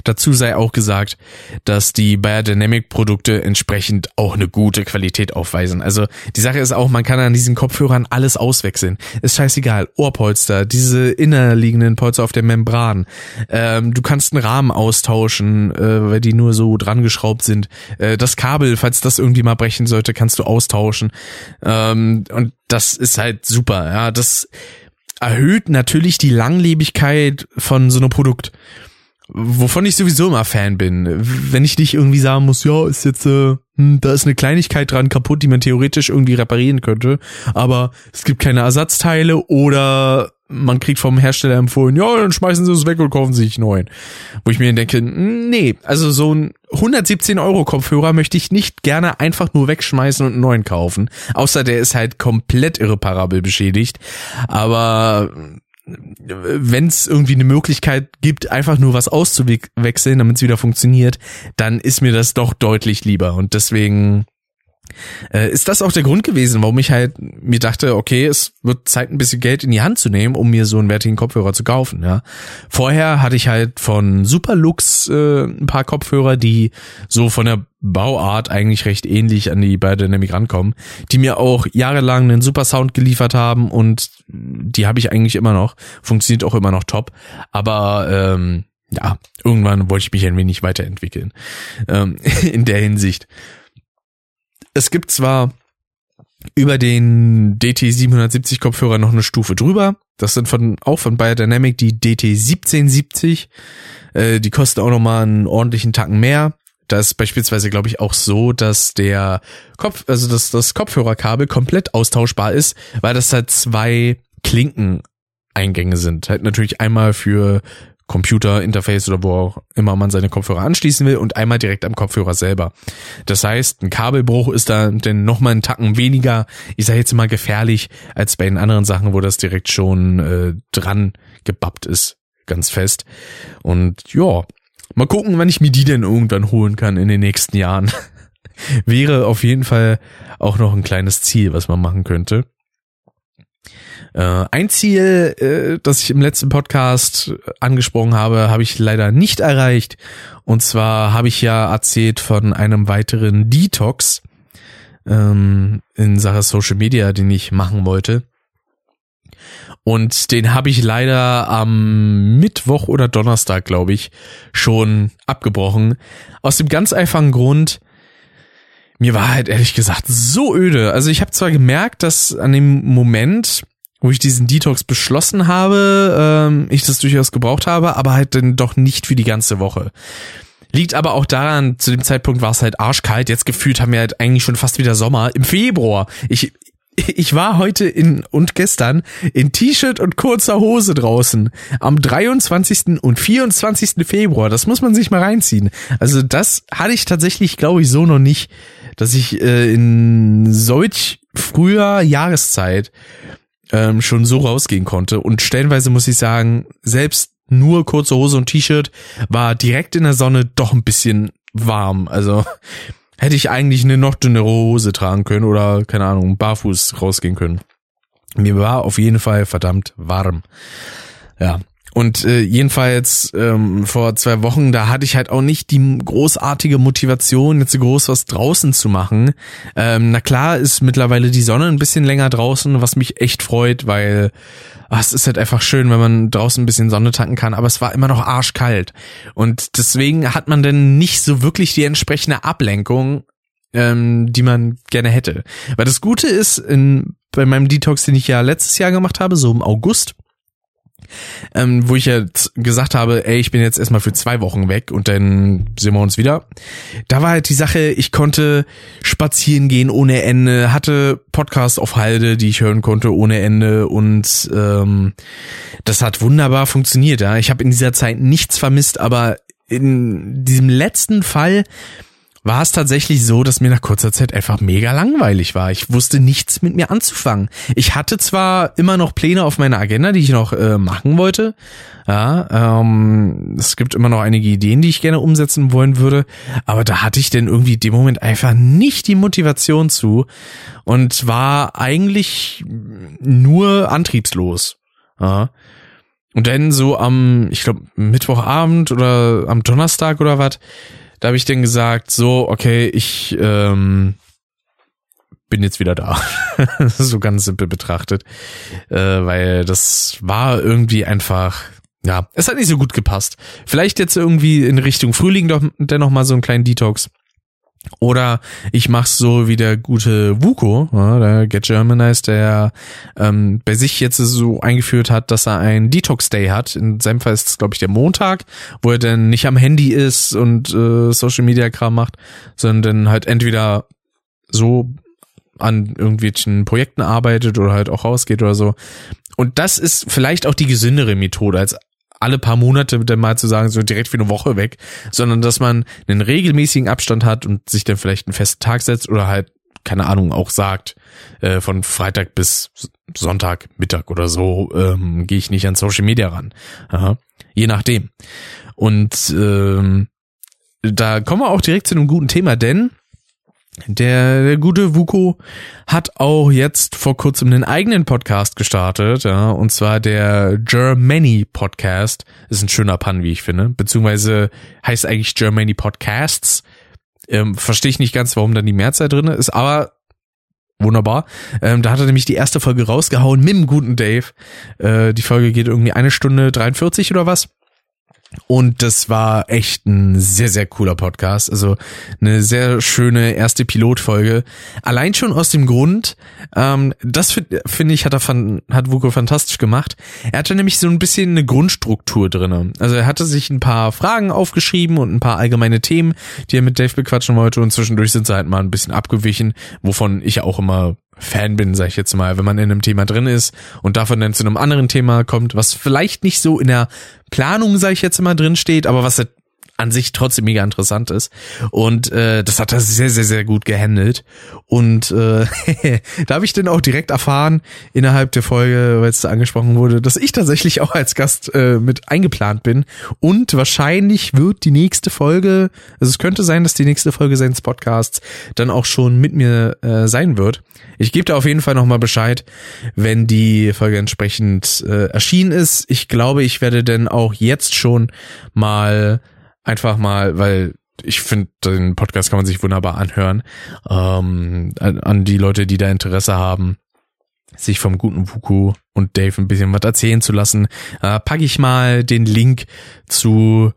Speaker 1: Dazu sei auch gesagt, dass die Biodynamic Produkte entsprechend auch eine gute Qualität aufweisen. Also die Sache ist auch, man kann an diesen Kopfhörern alles auswechseln. Ist scheißegal. Ohrpolster, diese innerliegenden Polster auf der Membran. Ähm, du kannst einen Rahmen austauschen, äh, weil die nur so dran geschraubt sind. Äh, das Kabel, falls das irgendwie mal brechen sollte, kannst du austauschen. Ähm, und das ist halt super. Ja, das erhöht natürlich die Langlebigkeit von so einem Produkt wovon ich sowieso immer Fan bin. Wenn ich nicht irgendwie sagen muss, ja, ist jetzt, äh, hm, da ist eine Kleinigkeit dran kaputt, die man theoretisch irgendwie reparieren könnte, aber es gibt keine Ersatzteile oder man kriegt vom Hersteller empfohlen, ja, dann schmeißen sie es weg und kaufen sich neuen. Wo ich mir denke, hm, nee, also so ein 117 Euro Kopfhörer möchte ich nicht gerne einfach nur wegschmeißen und einen neuen kaufen. Außer der ist halt komplett irreparabel beschädigt. Aber wenn es irgendwie eine Möglichkeit gibt, einfach nur was auszuwechseln, damit es wieder funktioniert, dann ist mir das doch deutlich lieber. Und deswegen äh, ist das auch der Grund gewesen, warum ich halt mir dachte, okay, es wird Zeit, ein bisschen Geld in die Hand zu nehmen, um mir so einen wertigen Kopfhörer zu kaufen. Ja, vorher hatte ich halt von Superlux äh, ein paar Kopfhörer, die so von der Bauart eigentlich recht ähnlich an die Biodynamic rankommen, die mir auch jahrelang einen super Sound geliefert haben und die habe ich eigentlich immer noch, funktioniert auch immer noch top. Aber ähm, ja, irgendwann wollte ich mich ein wenig weiterentwickeln ähm, in der Hinsicht es gibt zwar über den DT770 Kopfhörer noch eine Stufe drüber. Das sind von auch von Biodynamic die DT1770. Äh, die kosten auch nochmal einen ordentlichen Tacken mehr. Da ist beispielsweise, glaube ich, auch so, dass der Kopf, also dass das Kopfhörerkabel komplett austauschbar ist, weil das halt zwei Klinken-Eingänge sind. Halt natürlich einmal für Computer-Interface oder wo auch immer man seine Kopfhörer anschließen will und einmal direkt am Kopfhörer selber. Das heißt, ein Kabelbruch ist da denn nochmal einen Tacken weniger, ich sage jetzt mal gefährlich, als bei den anderen Sachen, wo das direkt schon äh, dran gebappt ist, ganz fest. Und ja, mal gucken, wann ich mir die denn irgendwann holen kann in den nächsten Jahren. Wäre auf jeden Fall auch noch ein kleines Ziel, was man machen könnte. Äh, ein Ziel, äh, das ich im letzten Podcast angesprochen habe, habe ich leider nicht erreicht. Und zwar habe ich ja erzählt von einem weiteren Detox ähm, in Sache Social Media, den ich machen wollte. Und den habe ich leider am Mittwoch oder Donnerstag, glaube ich, schon abgebrochen. Aus dem ganz einfachen Grund, mir war halt ehrlich gesagt so öde. Also ich habe zwar gemerkt, dass an dem Moment, wo ich diesen Detox beschlossen habe, ähm, ich das durchaus gebraucht habe, aber halt dann doch nicht für die ganze Woche. Liegt aber auch daran, zu dem Zeitpunkt war es halt arschkalt. Jetzt gefühlt haben wir halt eigentlich schon fast wieder Sommer. Im Februar. Ich, ich war heute in und gestern in T-Shirt und kurzer Hose draußen am 23. und 24. Februar. Das muss man sich mal reinziehen. Also das hatte ich tatsächlich, glaube ich, so noch nicht, dass ich äh, in solch früher Jahreszeit ähm, schon so rausgehen konnte. Und stellenweise muss ich sagen, selbst nur kurze Hose und T-Shirt war direkt in der Sonne doch ein bisschen warm. Also hätte ich eigentlich eine noch dünnere Hose tragen können oder, keine Ahnung, barfuß rausgehen können. Mir war auf jeden Fall verdammt warm. Ja. Und äh, jedenfalls ähm, vor zwei Wochen, da hatte ich halt auch nicht die großartige Motivation, jetzt groß was draußen zu machen. Ähm, na klar ist mittlerweile die Sonne ein bisschen länger draußen, was mich echt freut, weil ach, es ist halt einfach schön, wenn man draußen ein bisschen Sonne tanken kann, aber es war immer noch arschkalt. Und deswegen hat man dann nicht so wirklich die entsprechende Ablenkung, ähm, die man gerne hätte. Weil das Gute ist, in, bei meinem Detox, den ich ja letztes Jahr gemacht habe, so im August, ähm, wo ich jetzt gesagt habe, ey, ich bin jetzt erstmal für zwei Wochen weg und dann sehen wir uns wieder. Da war halt die Sache, ich konnte spazieren gehen ohne Ende, hatte Podcasts auf Halde, die ich hören konnte ohne Ende und ähm, das hat wunderbar funktioniert. Ja, ich habe in dieser Zeit nichts vermisst, aber in diesem letzten Fall war es tatsächlich so, dass mir nach kurzer Zeit einfach mega langweilig war. Ich wusste nichts mit mir anzufangen. Ich hatte zwar immer noch Pläne auf meiner Agenda, die ich noch äh, machen wollte. Ja, ähm, es gibt immer noch einige Ideen, die ich gerne umsetzen wollen würde, aber da hatte ich denn irgendwie dem Moment einfach nicht die Motivation zu und war eigentlich nur antriebslos. Ja. Und dann so am, ich glaube, Mittwochabend oder am Donnerstag oder was, da habe ich dann gesagt, so, okay, ich ähm, bin jetzt wieder da. so ganz simpel betrachtet. Äh, weil das war irgendwie einfach, ja, es hat nicht so gut gepasst. Vielleicht jetzt irgendwie in Richtung Frühling doch dennoch mal so einen kleinen Detox. Oder ich mach's so wie der gute Wuko, ja, der Get Germanized, der ähm, bei sich jetzt so eingeführt hat, dass er einen Detox Day hat. In seinem Fall ist es, glaube ich, der Montag, wo er dann nicht am Handy ist und äh, Social Media Kram macht, sondern halt entweder so an irgendwelchen Projekten arbeitet oder halt auch rausgeht oder so. Und das ist vielleicht auch die gesündere Methode als alle paar Monate dann mal zu sagen, so direkt für eine Woche weg, sondern dass man einen regelmäßigen Abstand hat und sich dann vielleicht einen festen Tag setzt oder halt, keine Ahnung, auch sagt, äh, von Freitag bis Sonntag, Mittag oder so, ähm, gehe ich nicht an Social Media ran. Aha. Je nachdem. Und ähm, da kommen wir auch direkt zu einem guten Thema, denn der, der gute Vuko hat auch jetzt vor kurzem einen eigenen Podcast gestartet, ja, und zwar der Germany Podcast. Ist ein schöner Pun, wie ich finde. Beziehungsweise heißt eigentlich Germany Podcasts. Ähm, Verstehe ich nicht ganz, warum dann die Mehrzahl drin ist, aber wunderbar. Ähm, da hat er nämlich die erste Folge rausgehauen mit dem guten Dave. Äh, die Folge geht irgendwie eine Stunde 43 oder was. Und das war echt ein sehr, sehr cooler Podcast. Also eine sehr schöne erste Pilotfolge. Allein schon aus dem Grund, ähm, das finde find ich, hat er von, hat Vuko fantastisch gemacht. Er hatte nämlich so ein bisschen eine Grundstruktur drinne. Also er hatte sich ein paar Fragen aufgeschrieben und ein paar allgemeine Themen, die er mit Dave bequatschen wollte. Und zwischendurch sind sie halt mal ein bisschen abgewichen, wovon ich auch immer Fan bin, sag ich jetzt mal, wenn man in einem Thema drin ist und davon dann zu einem anderen Thema kommt, was vielleicht nicht so in der Planung, sag ich jetzt mal, drin steht, aber was an sich trotzdem mega interessant ist. Und äh, das hat er sehr, sehr, sehr gut gehandelt. Und äh, da habe ich dann auch direkt erfahren, innerhalb der Folge, weil es da angesprochen wurde, dass ich tatsächlich auch als Gast äh, mit eingeplant bin. Und wahrscheinlich wird die nächste Folge, also es könnte sein, dass die nächste Folge seines Podcasts dann auch schon mit mir äh, sein wird. Ich gebe da auf jeden Fall nochmal Bescheid, wenn die Folge entsprechend äh, erschienen ist. Ich glaube, ich werde dann auch jetzt schon mal einfach mal, weil ich finde, den Podcast kann man sich wunderbar anhören, ähm, an, an, die Leute, die da Interesse haben, sich vom guten Wuku und Dave ein bisschen was erzählen zu lassen, äh, packe ich mal den Link zu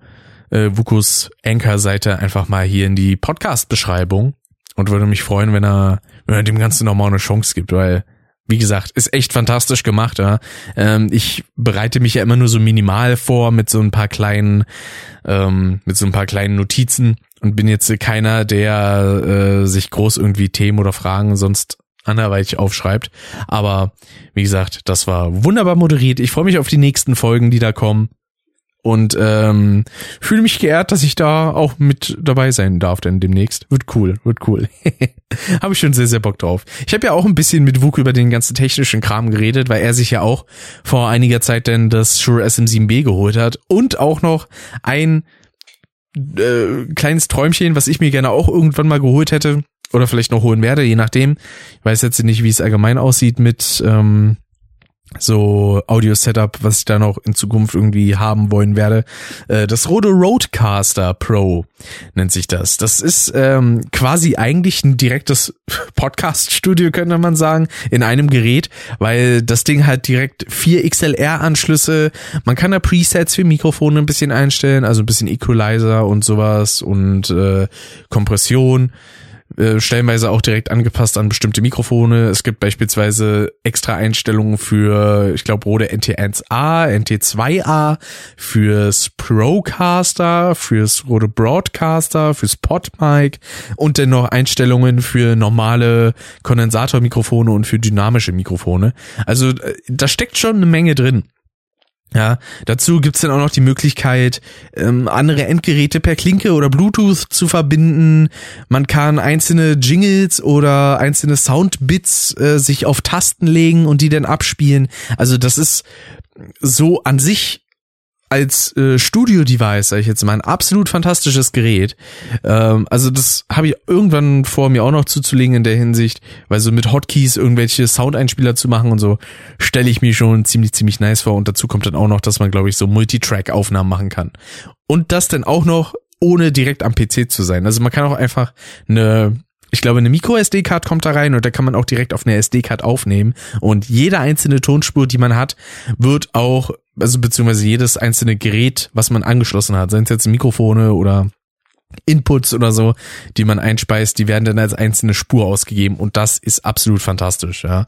Speaker 1: äh, Wukus Anchor-Seite einfach mal hier in die Podcast-Beschreibung. und würde mich freuen, wenn er, wenn er dem Ganzen nochmal eine Chance gibt, weil wie gesagt, ist echt fantastisch gemacht. Ja. Ähm, ich bereite mich ja immer nur so minimal vor mit so ein paar kleinen, ähm, mit so ein paar kleinen Notizen und bin jetzt keiner, der äh, sich groß irgendwie Themen oder Fragen sonst anderweitig aufschreibt. Aber wie gesagt, das war wunderbar moderiert. Ich freue mich auf die nächsten Folgen, die da kommen und ähm, fühle mich geehrt, dass ich da auch mit dabei sein darf denn demnächst. Wird cool, wird cool. habe ich schon sehr, sehr Bock drauf. Ich habe ja auch ein bisschen mit Wuk über den ganzen technischen Kram geredet, weil er sich ja auch vor einiger Zeit denn das Shure SM7B geholt hat und auch noch ein äh, kleines Träumchen, was ich mir gerne auch irgendwann mal geholt hätte oder vielleicht noch holen werde, je nachdem. Ich weiß jetzt nicht, wie es allgemein aussieht mit ähm, so Audio-Setup, was ich da noch in Zukunft irgendwie haben wollen werde. Äh, das Rode Roadcaster Pro nennt sich das. Das ist ähm, quasi eigentlich ein direktes Podcast-Studio, könnte man sagen, in einem Gerät, weil das Ding hat direkt vier XLR-Anschlüsse. Man kann da Presets für Mikrofone ein bisschen einstellen, also ein bisschen Equalizer und sowas und äh, Kompression. Äh, stellenweise auch direkt angepasst an bestimmte Mikrofone. Es gibt beispielsweise extra Einstellungen für, ich glaube, Rode NT1A, NT2A, fürs Procaster, fürs Rode Broadcaster, fürs PodMic und dann noch Einstellungen für normale Kondensatormikrofone und für dynamische Mikrofone. Also äh, da steckt schon eine Menge drin. Ja, dazu gibt's dann auch noch die Möglichkeit, ähm, andere Endgeräte per Klinke oder Bluetooth zu verbinden. Man kann einzelne Jingles oder einzelne Soundbits äh, sich auf Tasten legen und die dann abspielen. Also das ist so an sich als äh, Studio-Device, sag ich jetzt mal, ein absolut fantastisches Gerät. Ähm, also das habe ich irgendwann vor, mir auch noch zuzulegen in der Hinsicht, weil so mit Hotkeys irgendwelche Soundeinspieler zu machen und so, stelle ich mir schon ziemlich, ziemlich nice vor. Und dazu kommt dann auch noch, dass man, glaube ich, so Multitrack-Aufnahmen machen kann. Und das dann auch noch ohne direkt am PC zu sein. Also man kann auch einfach eine ich glaube, eine Micro-SD-Card kommt da rein und da kann man auch direkt auf eine SD-Card aufnehmen. Und jede einzelne Tonspur, die man hat, wird auch, also beziehungsweise jedes einzelne Gerät, was man angeschlossen hat, seien es jetzt Mikrofone oder Inputs oder so, die man einspeist, die werden dann als einzelne Spur ausgegeben und das ist absolut fantastisch, ja.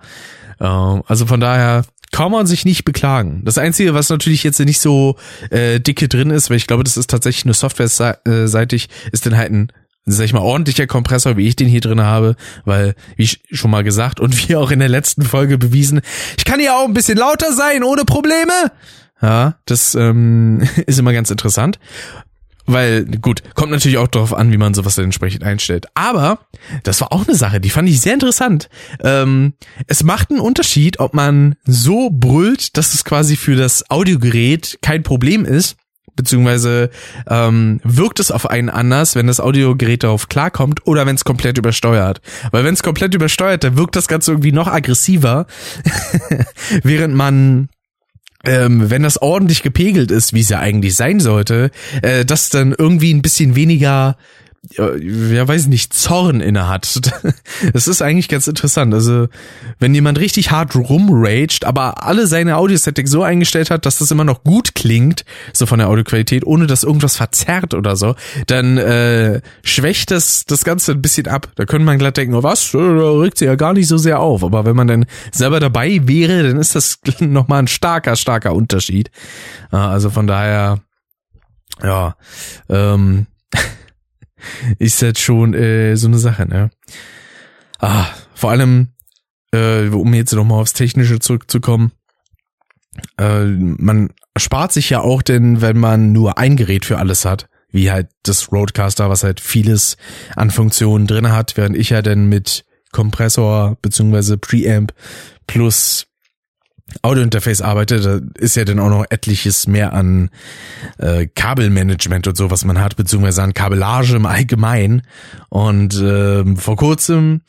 Speaker 1: Ähm, also von daher kann man sich nicht beklagen. Das Einzige, was natürlich jetzt nicht so äh, dicke drin ist, weil ich glaube, das ist tatsächlich nur software-seitig, ist dann halt ein sag ich mal, ordentlicher Kompressor, wie ich den hier drin habe, weil, wie schon mal gesagt und wie auch in der letzten Folge bewiesen, ich kann hier auch ein bisschen lauter sein, ohne Probleme. Ja, das ähm, ist immer ganz interessant. Weil, gut, kommt natürlich auch darauf an, wie man sowas dann entsprechend einstellt. Aber das war auch eine Sache, die fand ich sehr interessant. Ähm, es macht einen Unterschied, ob man so brüllt, dass es quasi für das Audiogerät kein Problem ist, beziehungsweise ähm, wirkt es auf einen anders, wenn das Audiogerät darauf klarkommt oder wenn es komplett übersteuert. Weil wenn es komplett übersteuert, dann wirkt das Ganze irgendwie noch aggressiver, während man ähm, wenn das ordentlich gepegelt ist, wie es ja eigentlich sein sollte, äh, das dann irgendwie ein bisschen weniger ja, weiß nicht, Zorn inne hat. Das ist eigentlich ganz interessant. Also, wenn jemand richtig hart rumraged, aber alle seine Audiostatik so eingestellt hat, dass das immer noch gut klingt, so von der Audioqualität, ohne dass irgendwas verzerrt oder so, dann äh, schwächt das das Ganze ein bisschen ab. Da könnte man glatt denken, oh was, da regt sie ja gar nicht so sehr auf. Aber wenn man dann selber dabei wäre, dann ist das nochmal ein starker, starker Unterschied. Also von daher, ja, ähm, ist das schon äh, so eine Sache, ne? Ah, vor allem, äh, um jetzt nochmal aufs Technische zurückzukommen, äh, man spart sich ja auch denn, wenn man nur ein Gerät für alles hat, wie halt das Roadcaster, was halt vieles an Funktionen drin hat, während ich ja dann mit Kompressor beziehungsweise Preamp plus Audiointerface arbeitet, da ist ja dann auch noch etliches mehr an äh, Kabelmanagement und so, was man hat, beziehungsweise an Kabellage im Allgemeinen. Und äh, vor kurzem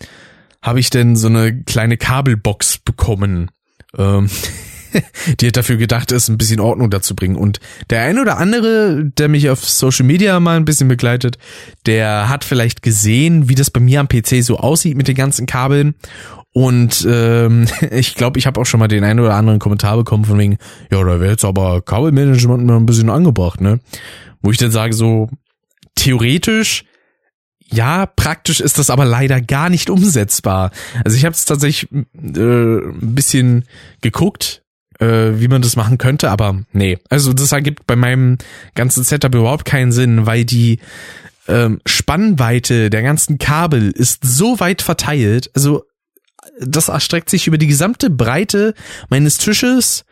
Speaker 1: habe ich denn so eine kleine Kabelbox bekommen. Ähm, die hat dafür gedacht ist, ein bisschen Ordnung dazu bringen. Und der ein oder andere, der mich auf Social Media mal ein bisschen begleitet, der hat vielleicht gesehen, wie das bei mir am PC so aussieht mit den ganzen Kabeln und ähm, ich glaube, ich habe auch schon mal den einen oder anderen Kommentar bekommen von wegen, ja, da wäre jetzt aber Kabelmanagement mal ein bisschen angebracht, ne? Wo ich dann sage, so theoretisch, ja, praktisch ist das aber leider gar nicht umsetzbar. Also ich habe es tatsächlich äh, ein bisschen geguckt, äh, wie man das machen könnte, aber nee. Also das ergibt bei meinem ganzen Setup überhaupt keinen Sinn, weil die ähm, Spannweite der ganzen Kabel ist so weit verteilt. Also das erstreckt sich über die gesamte Breite meines Tisches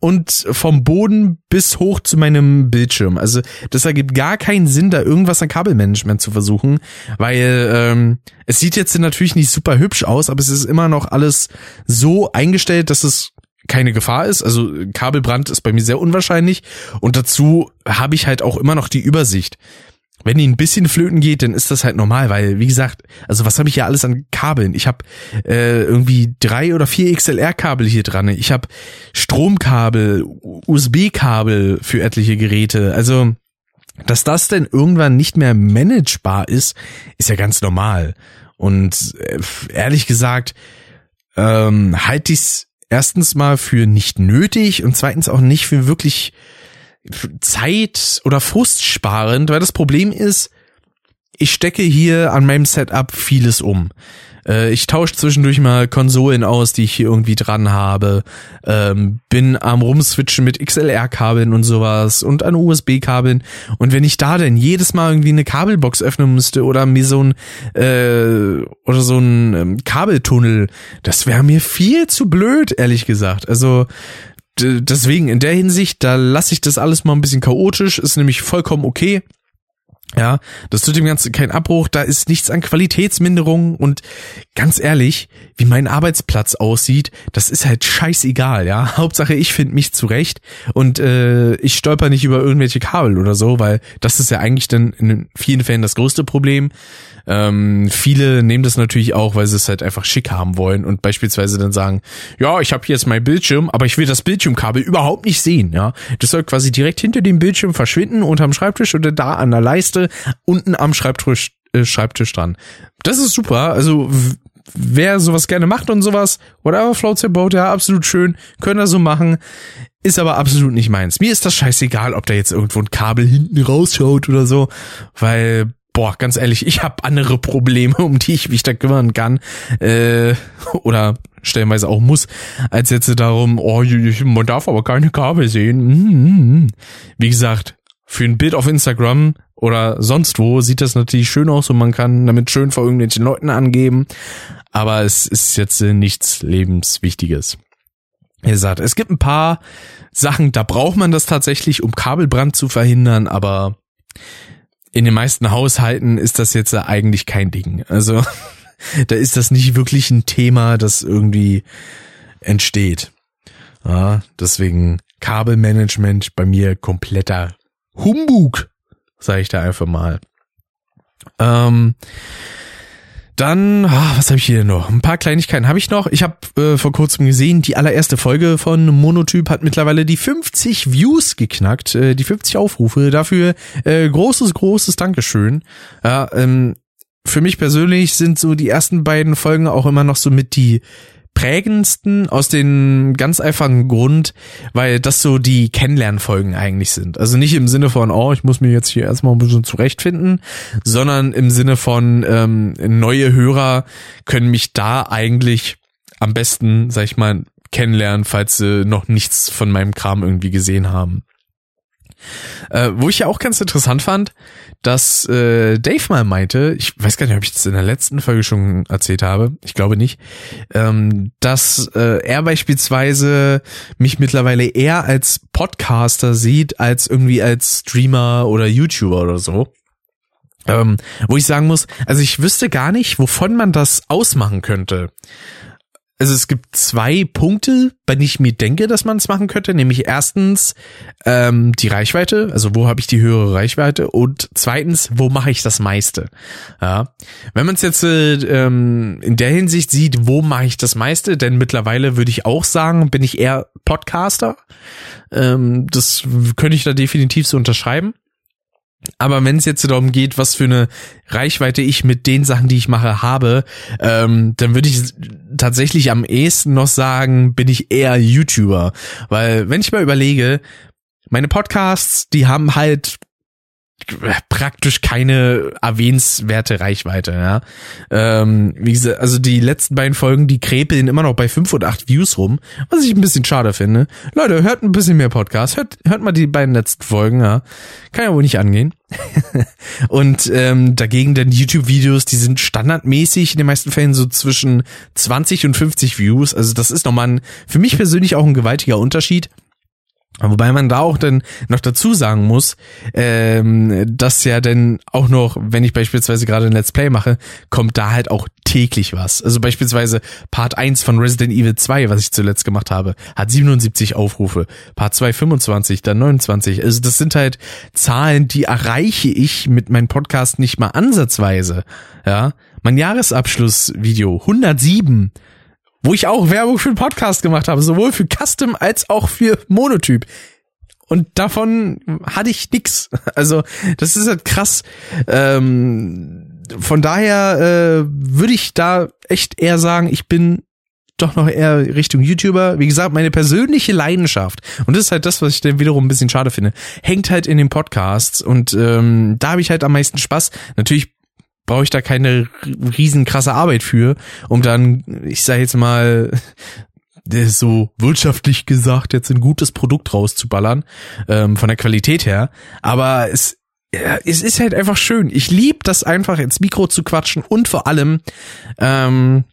Speaker 1: und vom Boden bis hoch zu meinem Bildschirm. Also das ergibt gar keinen Sinn, da irgendwas an Kabelmanagement zu versuchen, weil ähm, es sieht jetzt natürlich nicht super hübsch aus, aber es ist immer noch alles so eingestellt, dass es keine Gefahr ist. Also Kabelbrand ist bei mir sehr unwahrscheinlich und dazu habe ich halt auch immer noch die Übersicht wenn die ein bisschen flöten geht, dann ist das halt normal, weil wie gesagt, also was habe ich ja alles an Kabeln? Ich habe äh, irgendwie drei oder vier XLR-Kabel hier dran. Ich habe Stromkabel, USB-Kabel für etliche Geräte. Also dass das denn irgendwann nicht mehr managebar ist, ist ja ganz normal. Und äh, ehrlich gesagt, ähm, halte ich es erstens mal für nicht nötig und zweitens auch nicht für wirklich Zeit oder Frust sparend, weil das Problem ist, ich stecke hier an meinem Setup vieles um. Äh, ich tausche zwischendurch mal Konsolen aus, die ich hier irgendwie dran habe. Ähm, bin am rumswitchen mit XLR-Kabeln und sowas und an USB-Kabeln. Und wenn ich da denn jedes Mal irgendwie eine Kabelbox öffnen müsste oder mir so ein äh, oder so ein ähm, Kabeltunnel, das wäre mir viel zu blöd, ehrlich gesagt. Also deswegen in der Hinsicht, da lasse ich das alles mal ein bisschen chaotisch, ist nämlich vollkommen okay. Ja, das tut dem Ganzen keinen Abbruch, da ist nichts an Qualitätsminderung und ganz ehrlich, wie mein Arbeitsplatz aussieht, das ist halt scheißegal, ja. Hauptsache ich finde mich zurecht und äh, ich stolper nicht über irgendwelche Kabel oder so, weil das ist ja eigentlich dann in vielen Fällen das größte Problem. Ähm, viele nehmen das natürlich auch, weil sie es halt einfach schick haben wollen und beispielsweise dann sagen, ja, ich habe jetzt mein Bildschirm, aber ich will das Bildschirmkabel überhaupt nicht sehen, ja. Das soll quasi direkt hinter dem Bildschirm verschwinden, unterm Schreibtisch oder da an der Leiste, unten am Schreibtisch, äh, Schreibtisch dran. Das ist super, also wer sowas gerne macht und sowas, whatever floats your boat, ja, absolut schön, können das so machen, ist aber absolut nicht meins. Mir ist das scheißegal, ob da jetzt irgendwo ein Kabel hinten rausschaut oder so, weil boah, ganz ehrlich, ich habe andere Probleme, um die ich mich da kümmern kann. Äh, oder stellenweise auch muss, als jetzt darum, oh, man darf aber keine Kabel sehen. Mhm. Wie gesagt, für ein Bild auf Instagram oder sonst wo sieht das natürlich schön aus und man kann damit schön vor irgendwelchen Leuten angeben. Aber es ist jetzt nichts Lebenswichtiges. Ihr sagt, es gibt ein paar Sachen, da braucht man das tatsächlich, um Kabelbrand zu verhindern, aber in den meisten Haushalten ist das jetzt eigentlich kein Ding. Also da ist das nicht wirklich ein Thema, das irgendwie entsteht. Ja, deswegen Kabelmanagement bei mir kompletter Humbug, sage ich da einfach mal. Ähm, dann, ah, was habe ich hier noch? Ein paar Kleinigkeiten habe ich noch. Ich habe äh, vor kurzem gesehen, die allererste Folge von Monotyp hat mittlerweile die 50 Views geknackt, äh, die 50 Aufrufe. Dafür äh, großes, großes Dankeschön. Ja, ähm, für mich persönlich sind so die ersten beiden Folgen auch immer noch so mit die prägendsten aus dem ganz einfachen Grund, weil das so die Kennenlernfolgen eigentlich sind. Also nicht im Sinne von, oh, ich muss mir jetzt hier erstmal ein bisschen zurechtfinden, sondern im Sinne von, ähm, neue Hörer können mich da eigentlich am besten, sag ich mal, kennenlernen, falls sie noch nichts von meinem Kram irgendwie gesehen haben. Äh, wo ich ja auch ganz interessant fand, dass äh, Dave mal meinte, ich weiß gar nicht, ob ich das in der letzten Folge schon erzählt habe, ich glaube nicht, ähm, dass äh, er beispielsweise mich mittlerweile eher als Podcaster sieht, als irgendwie als Streamer oder YouTuber oder so. Ähm, wo ich sagen muss, also ich wüsste gar nicht, wovon man das ausmachen könnte. Also es gibt zwei Punkte, bei denen ich mir denke, dass man es machen könnte, nämlich erstens ähm, die Reichweite, also wo habe ich die höhere Reichweite und zweitens, wo mache ich das meiste. Ja, wenn man es jetzt äh, ähm, in der Hinsicht sieht, wo mache ich das meiste, denn mittlerweile würde ich auch sagen, bin ich eher Podcaster. Ähm, das könnte ich da definitiv so unterschreiben. Aber wenn es jetzt darum geht, was für eine Reichweite ich mit den Sachen, die ich mache, habe, ähm, dann würde ich tatsächlich am ehesten noch sagen, bin ich eher YouTuber. Weil, wenn ich mal überlege, meine Podcasts, die haben halt praktisch keine erwähnenswerte Reichweite, ja. Ähm, wie gesagt, also die letzten beiden Folgen, die krepeln immer noch bei fünf und acht Views rum, was ich ein bisschen schade finde. Leute, hört ein bisschen mehr Podcast, hört, hört mal die beiden letzten Folgen, ja. Kann ja wohl nicht angehen. und ähm, dagegen dann YouTube-Videos, die sind standardmäßig in den meisten Fällen so zwischen 20 und 50 Views. Also das ist nochmal ein, für mich persönlich auch ein gewaltiger Unterschied. Wobei man da auch dann noch dazu sagen muss, ähm, dass ja dann auch noch, wenn ich beispielsweise gerade ein Let's Play mache, kommt da halt auch täglich was. Also beispielsweise Part 1 von Resident Evil 2, was ich zuletzt gemacht habe, hat 77 Aufrufe, Part 2 25, dann 29. Also das sind halt Zahlen, die erreiche ich mit meinem Podcast nicht mal ansatzweise. Ja, mein Jahresabschlussvideo 107 wo ich auch Werbung für einen Podcast gemacht habe, sowohl für Custom als auch für Monotyp. Und davon hatte ich nix. Also das ist halt krass. Ähm, von daher äh, würde ich da echt eher sagen, ich bin doch noch eher Richtung YouTuber. Wie gesagt, meine persönliche Leidenschaft, und das ist halt das, was ich dann wiederum ein bisschen schade finde, hängt halt in den Podcasts und ähm, da habe ich halt am meisten Spaß. Natürlich brauche ich da keine riesen krasse Arbeit für, um dann, ich sage jetzt mal, so wirtschaftlich gesagt jetzt ein gutes Produkt rauszuballern, ähm, von der Qualität her. Aber es, es ist halt einfach schön. Ich lieb das einfach ins Mikro zu quatschen und vor allem ähm,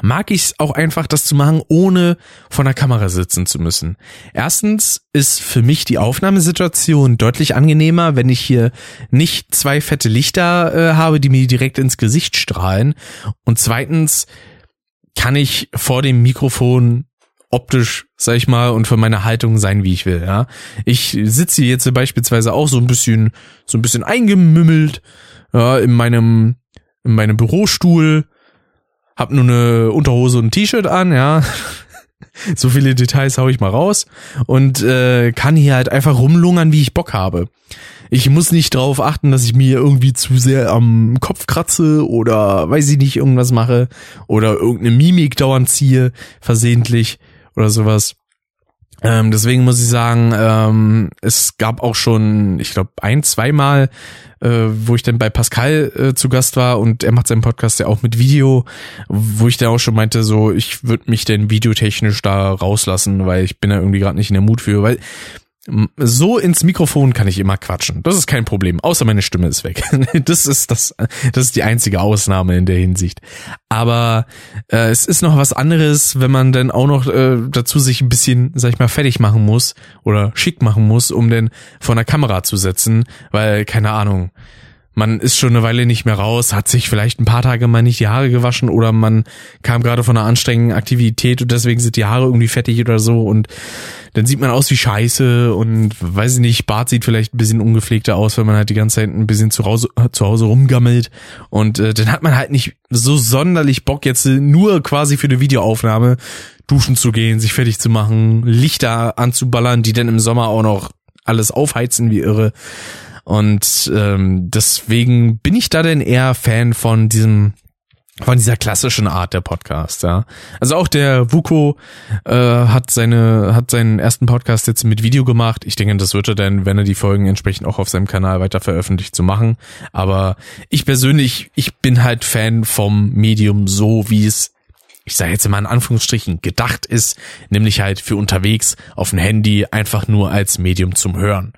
Speaker 1: mag ich es auch einfach, das zu machen, ohne vor der Kamera sitzen zu müssen. Erstens ist für mich die Aufnahmesituation deutlich angenehmer, wenn ich hier nicht zwei fette Lichter äh, habe, die mir direkt ins Gesicht strahlen. Und zweitens kann ich vor dem Mikrofon optisch, sag ich mal, und für meine Haltung sein, wie ich will, ja. Ich sitze jetzt beispielsweise auch so ein bisschen, so ein bisschen eingemümmelt, ja, in meinem, in meinem Bürostuhl, hab nur eine Unterhose und ein T-Shirt an, ja. so viele Details hau ich mal raus und äh, kann hier halt einfach rumlungern, wie ich Bock habe. Ich muss nicht darauf achten, dass ich mir irgendwie zu sehr am Kopf kratze oder weiß ich nicht, irgendwas mache oder irgendeine Mimik dauernd ziehe, versehentlich oder sowas. Ähm, deswegen muss ich sagen, ähm, es gab auch schon, ich glaube, ein, zweimal äh, wo ich dann bei Pascal äh, zu Gast war und er macht seinen Podcast ja auch mit Video, wo ich dann auch schon meinte, so ich würde mich denn videotechnisch da rauslassen, weil ich bin da irgendwie gerade nicht in der Mut für, weil so ins Mikrofon kann ich immer quatschen. Das ist kein Problem, außer meine Stimme ist weg. Das ist das, das ist die einzige Ausnahme in der Hinsicht. Aber äh, es ist noch was anderes, wenn man dann auch noch äh, dazu sich ein bisschen, sag ich mal, fertig machen muss oder schick machen muss, um denn vor einer Kamera zu setzen, weil keine Ahnung man ist schon eine Weile nicht mehr raus, hat sich vielleicht ein paar Tage mal nicht die Haare gewaschen oder man kam gerade von einer anstrengenden Aktivität und deswegen sind die Haare irgendwie fettig oder so und dann sieht man aus wie Scheiße und weiß ich nicht, Bart sieht vielleicht ein bisschen ungepflegter aus, wenn man halt die ganze Zeit ein bisschen zu Hause, zu Hause rumgammelt und äh, dann hat man halt nicht so sonderlich Bock jetzt nur quasi für eine Videoaufnahme duschen zu gehen, sich fertig zu machen, Lichter anzuballern, die dann im Sommer auch noch alles aufheizen wie irre. Und ähm, deswegen bin ich da denn eher Fan von diesem von dieser klassischen Art der Podcast, ja. Also auch der Vuko äh, hat seine hat seinen ersten Podcast jetzt mit Video gemacht. Ich denke, das wird er dann, wenn er die Folgen entsprechend auch auf seinem Kanal weiter veröffentlicht, zu machen. Aber ich persönlich, ich bin halt Fan vom Medium so, wie es ich sage jetzt immer in Anführungsstrichen, gedacht ist, nämlich halt für unterwegs auf dem Handy einfach nur als Medium zum Hören.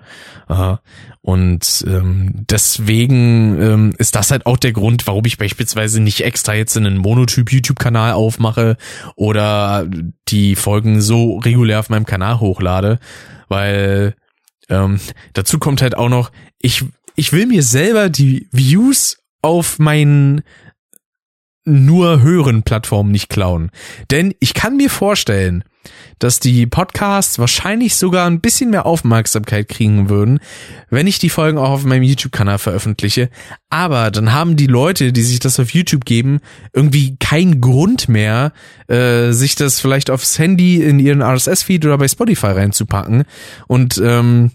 Speaker 1: Und ähm, deswegen ähm, ist das halt auch der Grund, warum ich beispielsweise nicht extra jetzt einen Monotyp-YouTube-Kanal aufmache oder die Folgen so regulär auf meinem Kanal hochlade, weil ähm, dazu kommt halt auch noch, ich, ich will mir selber die Views auf meinen nur höheren Plattformen nicht klauen. Denn ich kann mir vorstellen, dass die Podcasts wahrscheinlich sogar ein bisschen mehr Aufmerksamkeit kriegen würden, wenn ich die Folgen auch auf meinem YouTube-Kanal veröffentliche. Aber dann haben die Leute, die sich das auf YouTube geben, irgendwie keinen Grund mehr, äh, sich das vielleicht aufs Handy in ihren RSS-Feed oder bei Spotify reinzupacken. Und ähm,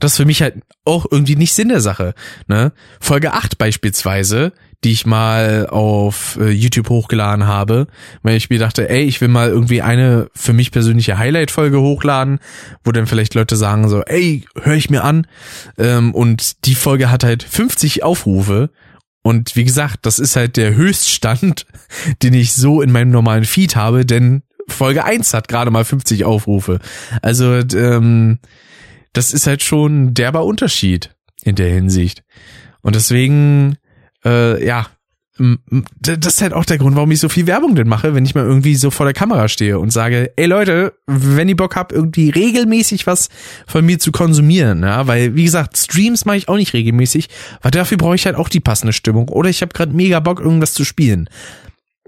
Speaker 1: das ist für mich halt auch irgendwie nicht Sinn der Sache. Ne? Folge 8 beispielsweise, die ich mal auf äh, YouTube hochgeladen habe, weil ich mir dachte, ey, ich will mal irgendwie eine für mich persönliche Highlight-Folge hochladen, wo dann vielleicht Leute sagen so, ey, höre ich mir an. Ähm, und die Folge hat halt 50 Aufrufe. Und wie gesagt, das ist halt der Höchststand, den ich so in meinem normalen Feed habe, denn Folge 1 hat gerade mal 50 Aufrufe. Also, ähm, das ist halt schon ein derber Unterschied in der Hinsicht. Und deswegen, äh, ja, das ist halt auch der Grund, warum ich so viel Werbung denn mache, wenn ich mal irgendwie so vor der Kamera stehe und sage, ey Leute, wenn ihr Bock habt, irgendwie regelmäßig was von mir zu konsumieren, ja, weil wie gesagt, Streams mache ich auch nicht regelmäßig, weil dafür brauche ich halt auch die passende Stimmung oder ich habe gerade mega Bock irgendwas zu spielen.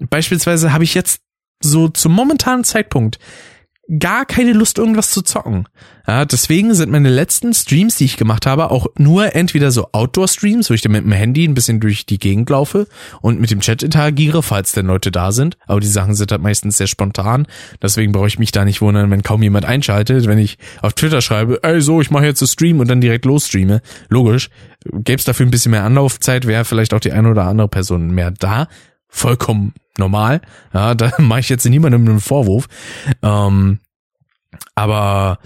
Speaker 1: Beispielsweise habe ich jetzt so zum momentanen Zeitpunkt gar keine Lust, irgendwas zu zocken. Ja, deswegen sind meine letzten Streams, die ich gemacht habe, auch nur entweder so Outdoor-Streams, wo ich dann mit dem Handy ein bisschen durch die Gegend laufe und mit dem Chat interagiere, falls denn Leute da sind. Aber die Sachen sind halt meistens sehr spontan. Deswegen brauche ich mich da nicht wundern, wenn kaum jemand einschaltet. Wenn ich auf Twitter schreibe, ey, so, ich mache jetzt einen Stream und dann direkt losstreame. Logisch. Gäbe es dafür ein bisschen mehr Anlaufzeit, wäre vielleicht auch die eine oder andere Person mehr da. Vollkommen normal. Ja, da mache ich jetzt niemandem einen Vorwurf. Ähm, aber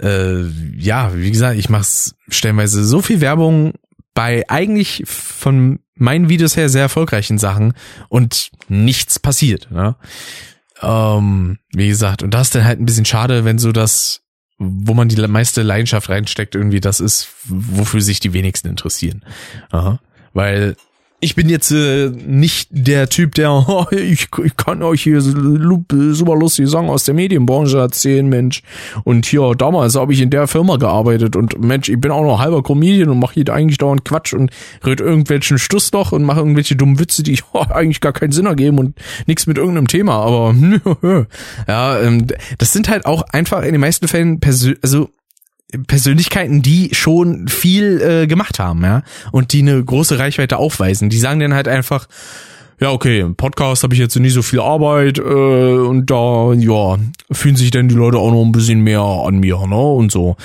Speaker 1: äh, ja, wie gesagt, ich mache stellenweise so viel Werbung bei eigentlich von meinen Videos her sehr erfolgreichen Sachen und nichts passiert. Ne? Ähm, wie gesagt, und das ist dann halt ein bisschen schade, wenn so das, wo man die meiste Leidenschaft reinsteckt, irgendwie das ist, wofür sich die wenigsten interessieren. Aha. Weil ich bin jetzt äh, nicht der Typ, der, oh, ich, ich kann euch hier super lustige Sachen aus der Medienbranche erzählen, Mensch. Und hier, damals habe ich in der Firma gearbeitet und Mensch, ich bin auch noch halber Comedian und mache hier eigentlich dauernd Quatsch und red irgendwelchen Stuss doch und mache irgendwelche dummen Witze, die oh, eigentlich gar keinen Sinn ergeben und nichts mit irgendeinem Thema. Aber ja, ähm, das sind halt auch einfach in den meisten Fällen persönlich, also Persönlichkeiten, die schon viel äh, gemacht haben, ja, und die eine große Reichweite aufweisen. Die sagen dann halt einfach, ja, okay, im Podcast habe ich jetzt nicht so viel Arbeit äh, und da, ja, fühlen sich dann die Leute auch noch ein bisschen mehr an mir, ne, und so.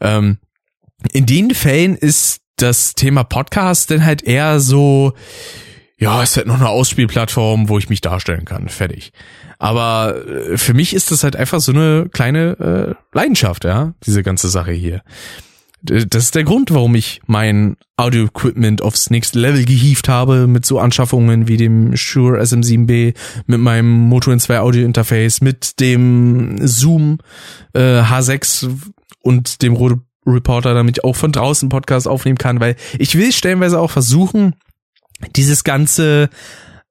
Speaker 1: Ähm, in den Fällen ist das Thema Podcast dann halt eher so, ja, ist halt noch eine Ausspielplattform, wo ich mich darstellen kann. Fertig. Aber äh, für mich ist das halt einfach so eine kleine äh, Leidenschaft, ja, diese ganze Sache hier. Das ist der Grund, warum ich mein Audio-Equipment aufs nächste Level gehievt habe mit so Anschaffungen wie dem Shure SM7B, mit meinem Moto N2 Audio-Interface, mit dem Zoom äh, H6 und dem Rode Reporter, damit ich auch von draußen Podcast aufnehmen kann, weil ich will stellenweise auch versuchen, dieses ganze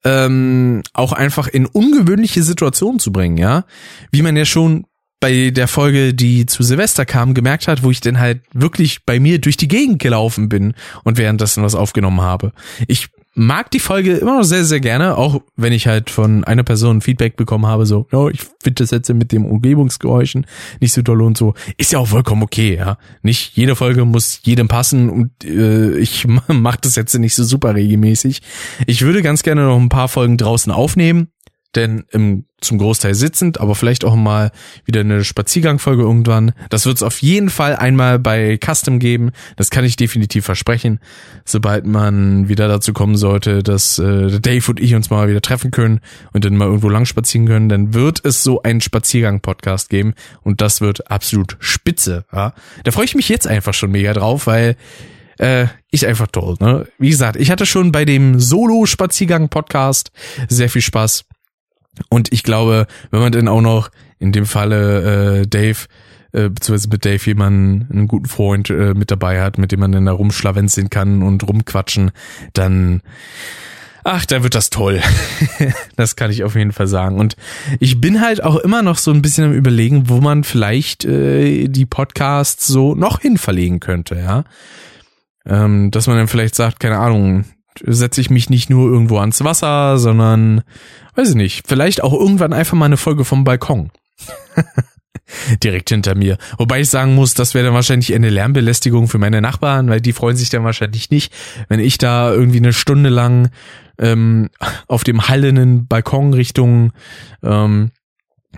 Speaker 1: ähm, auch einfach in ungewöhnliche Situationen zu bringen, ja. Wie man ja schon bei der Folge, die zu Silvester kam, gemerkt hat, wo ich denn halt wirklich bei mir durch die Gegend gelaufen bin und währenddessen was aufgenommen habe. Ich mag die Folge immer noch sehr, sehr gerne, auch wenn ich halt von einer Person Feedback bekommen habe, so, ja, ich finde das jetzt mit dem Umgebungsgeräuschen nicht so doll und so. Ist ja auch vollkommen okay, ja. Nicht jede Folge muss jedem passen und äh, ich mache das jetzt nicht so super regelmäßig. Ich würde ganz gerne noch ein paar Folgen draußen aufnehmen, denn im, zum Großteil sitzend, aber vielleicht auch mal wieder eine Spaziergangfolge irgendwann. Das wird es auf jeden Fall einmal bei Custom geben. Das kann ich definitiv versprechen. Sobald man wieder dazu kommen sollte, dass äh, Dave und ich uns mal wieder treffen können und dann mal irgendwo lang spazieren können, dann wird es so einen Spaziergang-Podcast geben und das wird absolut spitze. Ja? Da freue ich mich jetzt einfach schon mega drauf, weil äh, ist einfach toll. Ne? Wie gesagt, ich hatte schon bei dem Solo-Spaziergang-Podcast sehr viel Spaß. Und ich glaube, wenn man dann auch noch in dem Falle äh, Dave äh, beziehungsweise mit Dave jemanden, einen guten Freund äh, mit dabei hat, mit dem man dann da rumschlawenzeln kann und rumquatschen, dann ach, da wird das toll. das kann ich auf jeden Fall sagen. Und ich bin halt auch immer noch so ein bisschen am überlegen, wo man vielleicht äh, die Podcasts so noch hin verlegen könnte, ja. Ähm, dass man dann vielleicht sagt, keine Ahnung, setze ich mich nicht nur irgendwo ans Wasser, sondern, weiß ich nicht, vielleicht auch irgendwann einfach mal eine Folge vom Balkon. Direkt hinter mir. Wobei ich sagen muss, das wäre dann wahrscheinlich eine Lärmbelästigung für meine Nachbarn, weil die freuen sich dann wahrscheinlich nicht, wenn ich da irgendwie eine Stunde lang ähm, auf dem hallenden Balkon Richtung ähm,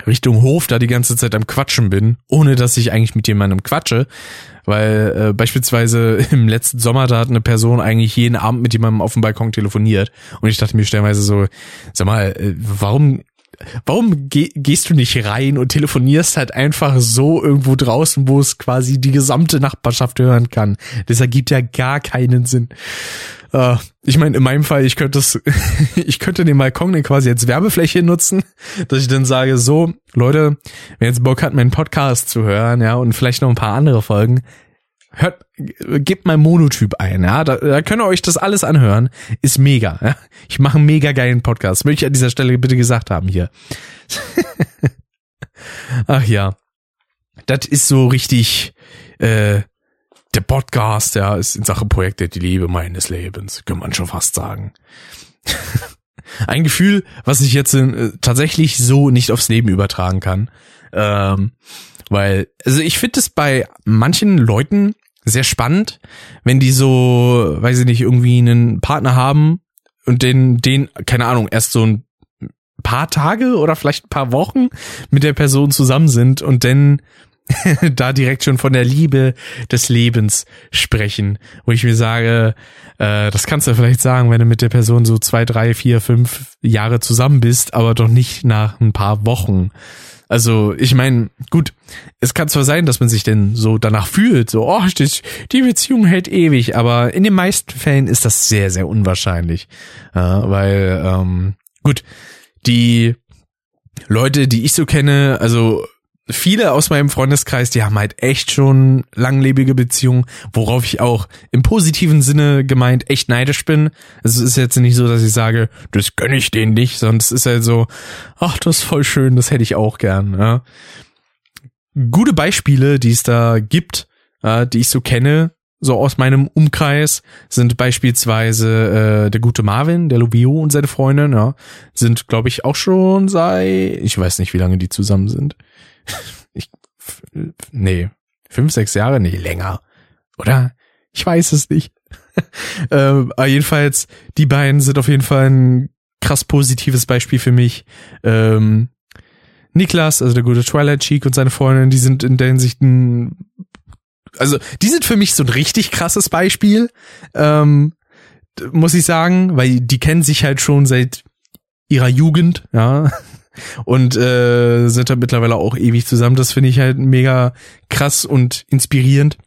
Speaker 1: Richtung Hof da die ganze Zeit am Quatschen bin, ohne dass ich eigentlich mit jemandem quatsche. Weil äh, beispielsweise im letzten Sommer, da hat eine Person eigentlich jeden Abend mit jemandem auf dem Balkon telefoniert. Und ich dachte mir stellenweise so, sag mal, äh, warum warum geh, gehst du nicht rein und telefonierst halt einfach so irgendwo draußen, wo es quasi die gesamte Nachbarschaft hören kann? Das ergibt ja gar keinen Sinn. Uh, ich meine, in meinem Fall, ich könnte das, ich könnte den Balkon quasi als Werbefläche nutzen, dass ich dann sage, so, Leute, wer jetzt Bock hat, meinen Podcast zu hören, ja, und vielleicht noch ein paar andere Folgen, hört, gebt mein Monotyp ein, ja, da, da könnt ihr euch das alles anhören, ist mega, ja. Ich mache einen mega geilen Podcast, möchte ich an dieser Stelle bitte gesagt haben hier. Ach ja, das ist so richtig, äh, der Podcast, ja, ist in Sachen Projekte die Liebe meines Lebens, kann man schon fast sagen. Ein Gefühl, was ich jetzt äh, tatsächlich so nicht aufs Leben übertragen kann. Ähm, weil, also ich finde es bei manchen Leuten sehr spannend, wenn die so, weiß ich nicht, irgendwie einen Partner haben und den, den, keine Ahnung, erst so ein paar Tage oder vielleicht ein paar Wochen mit der Person zusammen sind und dann da direkt schon von der Liebe des Lebens sprechen, wo ich mir sage, äh, das kannst du vielleicht sagen, wenn du mit der Person so zwei, drei, vier, fünf Jahre zusammen bist, aber doch nicht nach ein paar Wochen. Also ich meine, gut, es kann zwar sein, dass man sich denn so danach fühlt, so, oh, die Beziehung hält ewig, aber in den meisten Fällen ist das sehr, sehr unwahrscheinlich. Ja, weil, ähm, gut, die Leute, die ich so kenne, also viele aus meinem Freundeskreis, die haben halt echt schon langlebige Beziehungen, worauf ich auch im positiven Sinne gemeint echt neidisch bin. Es ist jetzt nicht so, dass ich sage, das gönne ich denen nicht, sondern es ist halt so, ach, das ist voll schön, das hätte ich auch gern. Ja. Gute Beispiele, die es da gibt, äh, die ich so kenne, so aus meinem Umkreis sind beispielsweise äh, der gute Marvin, der Lubio und seine Freundin, ja, sind glaube ich auch schon seit ich weiß nicht, wie lange die zusammen sind. Ich, nee, fünf, sechs Jahre, nee, länger. Oder? Ich weiß es nicht. ähm, aber jedenfalls, die beiden sind auf jeden Fall ein krass positives Beispiel für mich. Ähm, Niklas, also der gute Twilight Cheek und seine Freundin, die sind in der Hinsicht ein, also die sind für mich so ein richtig krasses Beispiel, ähm, muss ich sagen, weil die kennen sich halt schon seit ihrer Jugend, ja und äh, sind halt mittlerweile auch ewig zusammen. Das finde ich halt mega krass und inspirierend.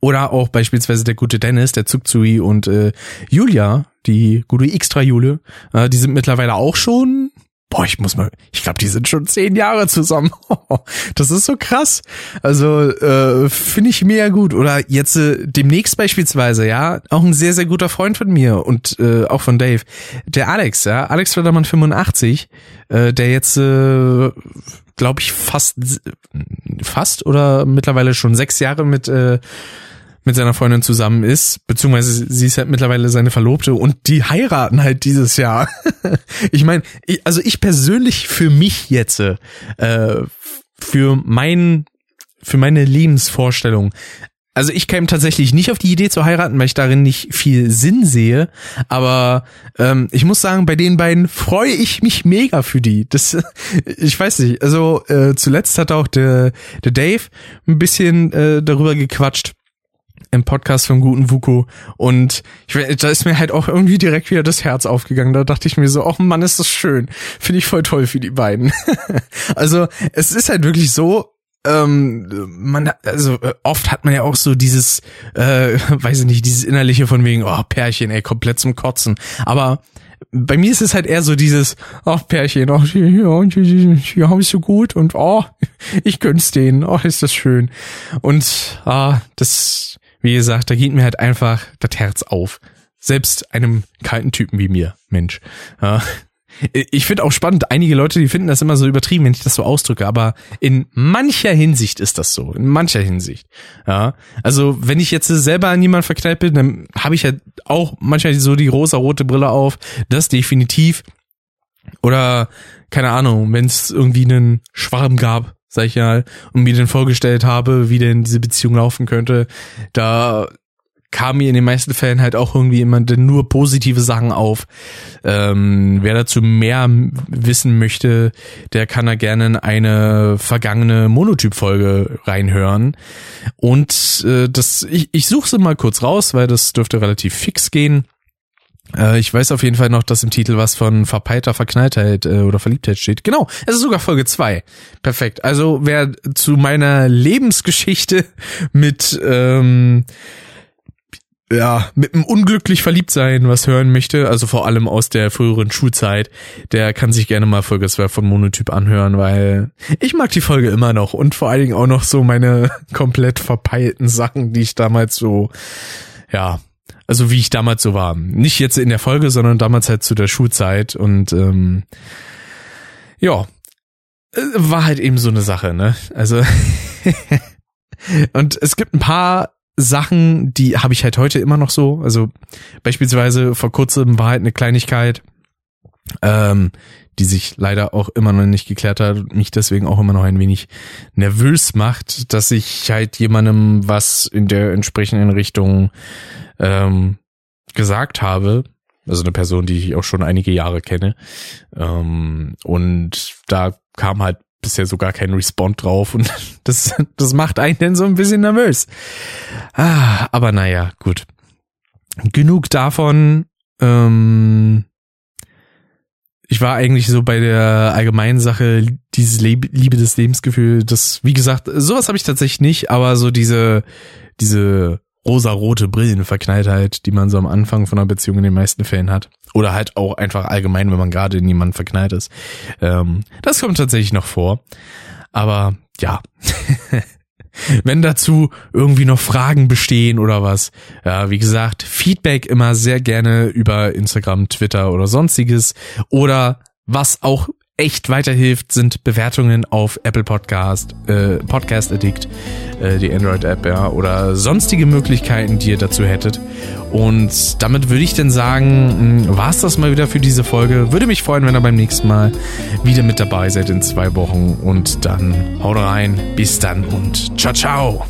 Speaker 1: Oder auch beispielsweise der gute Dennis, der Zugzui und äh, Julia, die gute Extra-Jule, äh, die sind mittlerweile auch schon boah, ich muss mal, ich glaube, die sind schon zehn Jahre zusammen. das ist so krass. Also äh, finde ich mega gut. Oder jetzt äh, demnächst beispielsweise, ja, auch ein sehr, sehr guter Freund von mir und äh, auch von Dave, der Alex, ja, Alex Fördermann 85, äh, der jetzt, äh, glaube ich, fast, fast oder mittlerweile schon sechs Jahre mit äh, mit seiner Freundin zusammen ist, beziehungsweise sie ist halt mittlerweile seine Verlobte und die heiraten halt dieses Jahr. ich meine, also ich persönlich für mich jetzt, äh, für mein, für meine Lebensvorstellung, also ich käme tatsächlich nicht auf die Idee zu heiraten, weil ich darin nicht viel Sinn sehe. Aber ähm, ich muss sagen, bei den beiden freue ich mich mega für die. Das, ich weiß nicht. Also äh, zuletzt hat auch der, der Dave ein bisschen äh, darüber gequatscht, im Podcast vom guten Vuko und ich, da ist mir halt auch irgendwie direkt wieder das Herz aufgegangen. Da dachte ich mir so, oh Mann, ist das schön. Finde ich voll toll für die beiden. also es ist halt wirklich so, ähm, man, also oft hat man ja auch so dieses, äh, weiß ich nicht, dieses innerliche von wegen, oh Pärchen, ey, komplett zum Kotzen. Aber bei mir ist es halt eher so dieses, ach Pärchen, ach, ja, ja, hab ich so gut und oh, ich gönn's denen, oh, ist das schön. Und ah, das wie gesagt, da geht mir halt einfach das Herz auf. Selbst einem kalten Typen wie mir, Mensch. Ja. Ich finde auch spannend, einige Leute, die finden das immer so übertrieben, wenn ich das so ausdrücke, aber in mancher Hinsicht ist das so, in mancher Hinsicht. Ja, also wenn ich jetzt selber an jemanden verknallt bin, dann habe ich halt auch manchmal so die rosa-rote Brille auf, das definitiv. Oder keine Ahnung, wenn es irgendwie einen Schwarm gab, sag ich mal, und mir dann vorgestellt habe, wie denn diese Beziehung laufen könnte, da kamen mir in den meisten Fällen halt auch irgendwie immer nur positive Sachen auf. Ähm, wer dazu mehr wissen möchte, der kann da gerne in eine vergangene Monotyp-Folge reinhören. Und äh, das, ich, ich suche sie mal kurz raus, weil das dürfte relativ fix gehen. Äh, ich weiß auf jeden Fall noch, dass im Titel was von verpeilter Verknalltheit äh, oder Verliebtheit steht. Genau, es ist sogar Folge zwei. Perfekt. Also wer zu meiner Lebensgeschichte mit ähm, ja, mit einem unglücklich verliebt sein was hören möchte, also vor allem aus der früheren Schulzeit, der kann sich gerne mal Folge 2 von Monotyp anhören, weil ich mag die Folge immer noch und vor allen Dingen auch noch so meine komplett verpeilten Sachen, die ich damals so, ja, also wie ich damals so war. Nicht jetzt in der Folge, sondern damals halt zu der Schulzeit und ähm, ja, äh, war halt eben so eine Sache, ne? Also und es gibt ein paar Sachen, die habe ich halt heute immer noch so. Also beispielsweise vor kurzem war halt eine Kleinigkeit, ähm, die sich leider auch immer noch nicht geklärt hat und mich deswegen auch immer noch ein wenig nervös macht, dass ich halt jemandem was in der entsprechenden Richtung ähm, gesagt habe. Also eine Person, die ich auch schon einige Jahre kenne. Ähm, und da kam halt bisher sogar kein Respond drauf und das, das macht einen dann so ein bisschen nervös. Ah, aber naja, gut. Genug davon. Ähm, ich war eigentlich so bei der allgemeinen Sache, dieses Leb Liebe des Lebensgefühl, das, wie gesagt, sowas habe ich tatsächlich nicht, aber so diese, diese rosa-rote Brillenverknalltheit, die man so am Anfang von einer Beziehung in den meisten Fällen hat. Oder halt auch einfach allgemein, wenn man gerade in jemanden verknallt ist. Ähm, das kommt tatsächlich noch vor. Aber ja. wenn dazu irgendwie noch Fragen bestehen oder was, ja, wie gesagt, Feedback immer sehr gerne über Instagram, Twitter oder sonstiges oder was auch echt weiterhilft, sind Bewertungen auf Apple Podcast, äh, Podcast Addict, äh, die Android-App, ja, oder sonstige Möglichkeiten, die ihr dazu hättet. Und damit würde ich dann sagen, hm, war es das mal wieder für diese Folge. Würde mich freuen, wenn ihr beim nächsten Mal wieder mit dabei seid in zwei Wochen. Und dann haut rein, bis dann und ciao, ciao.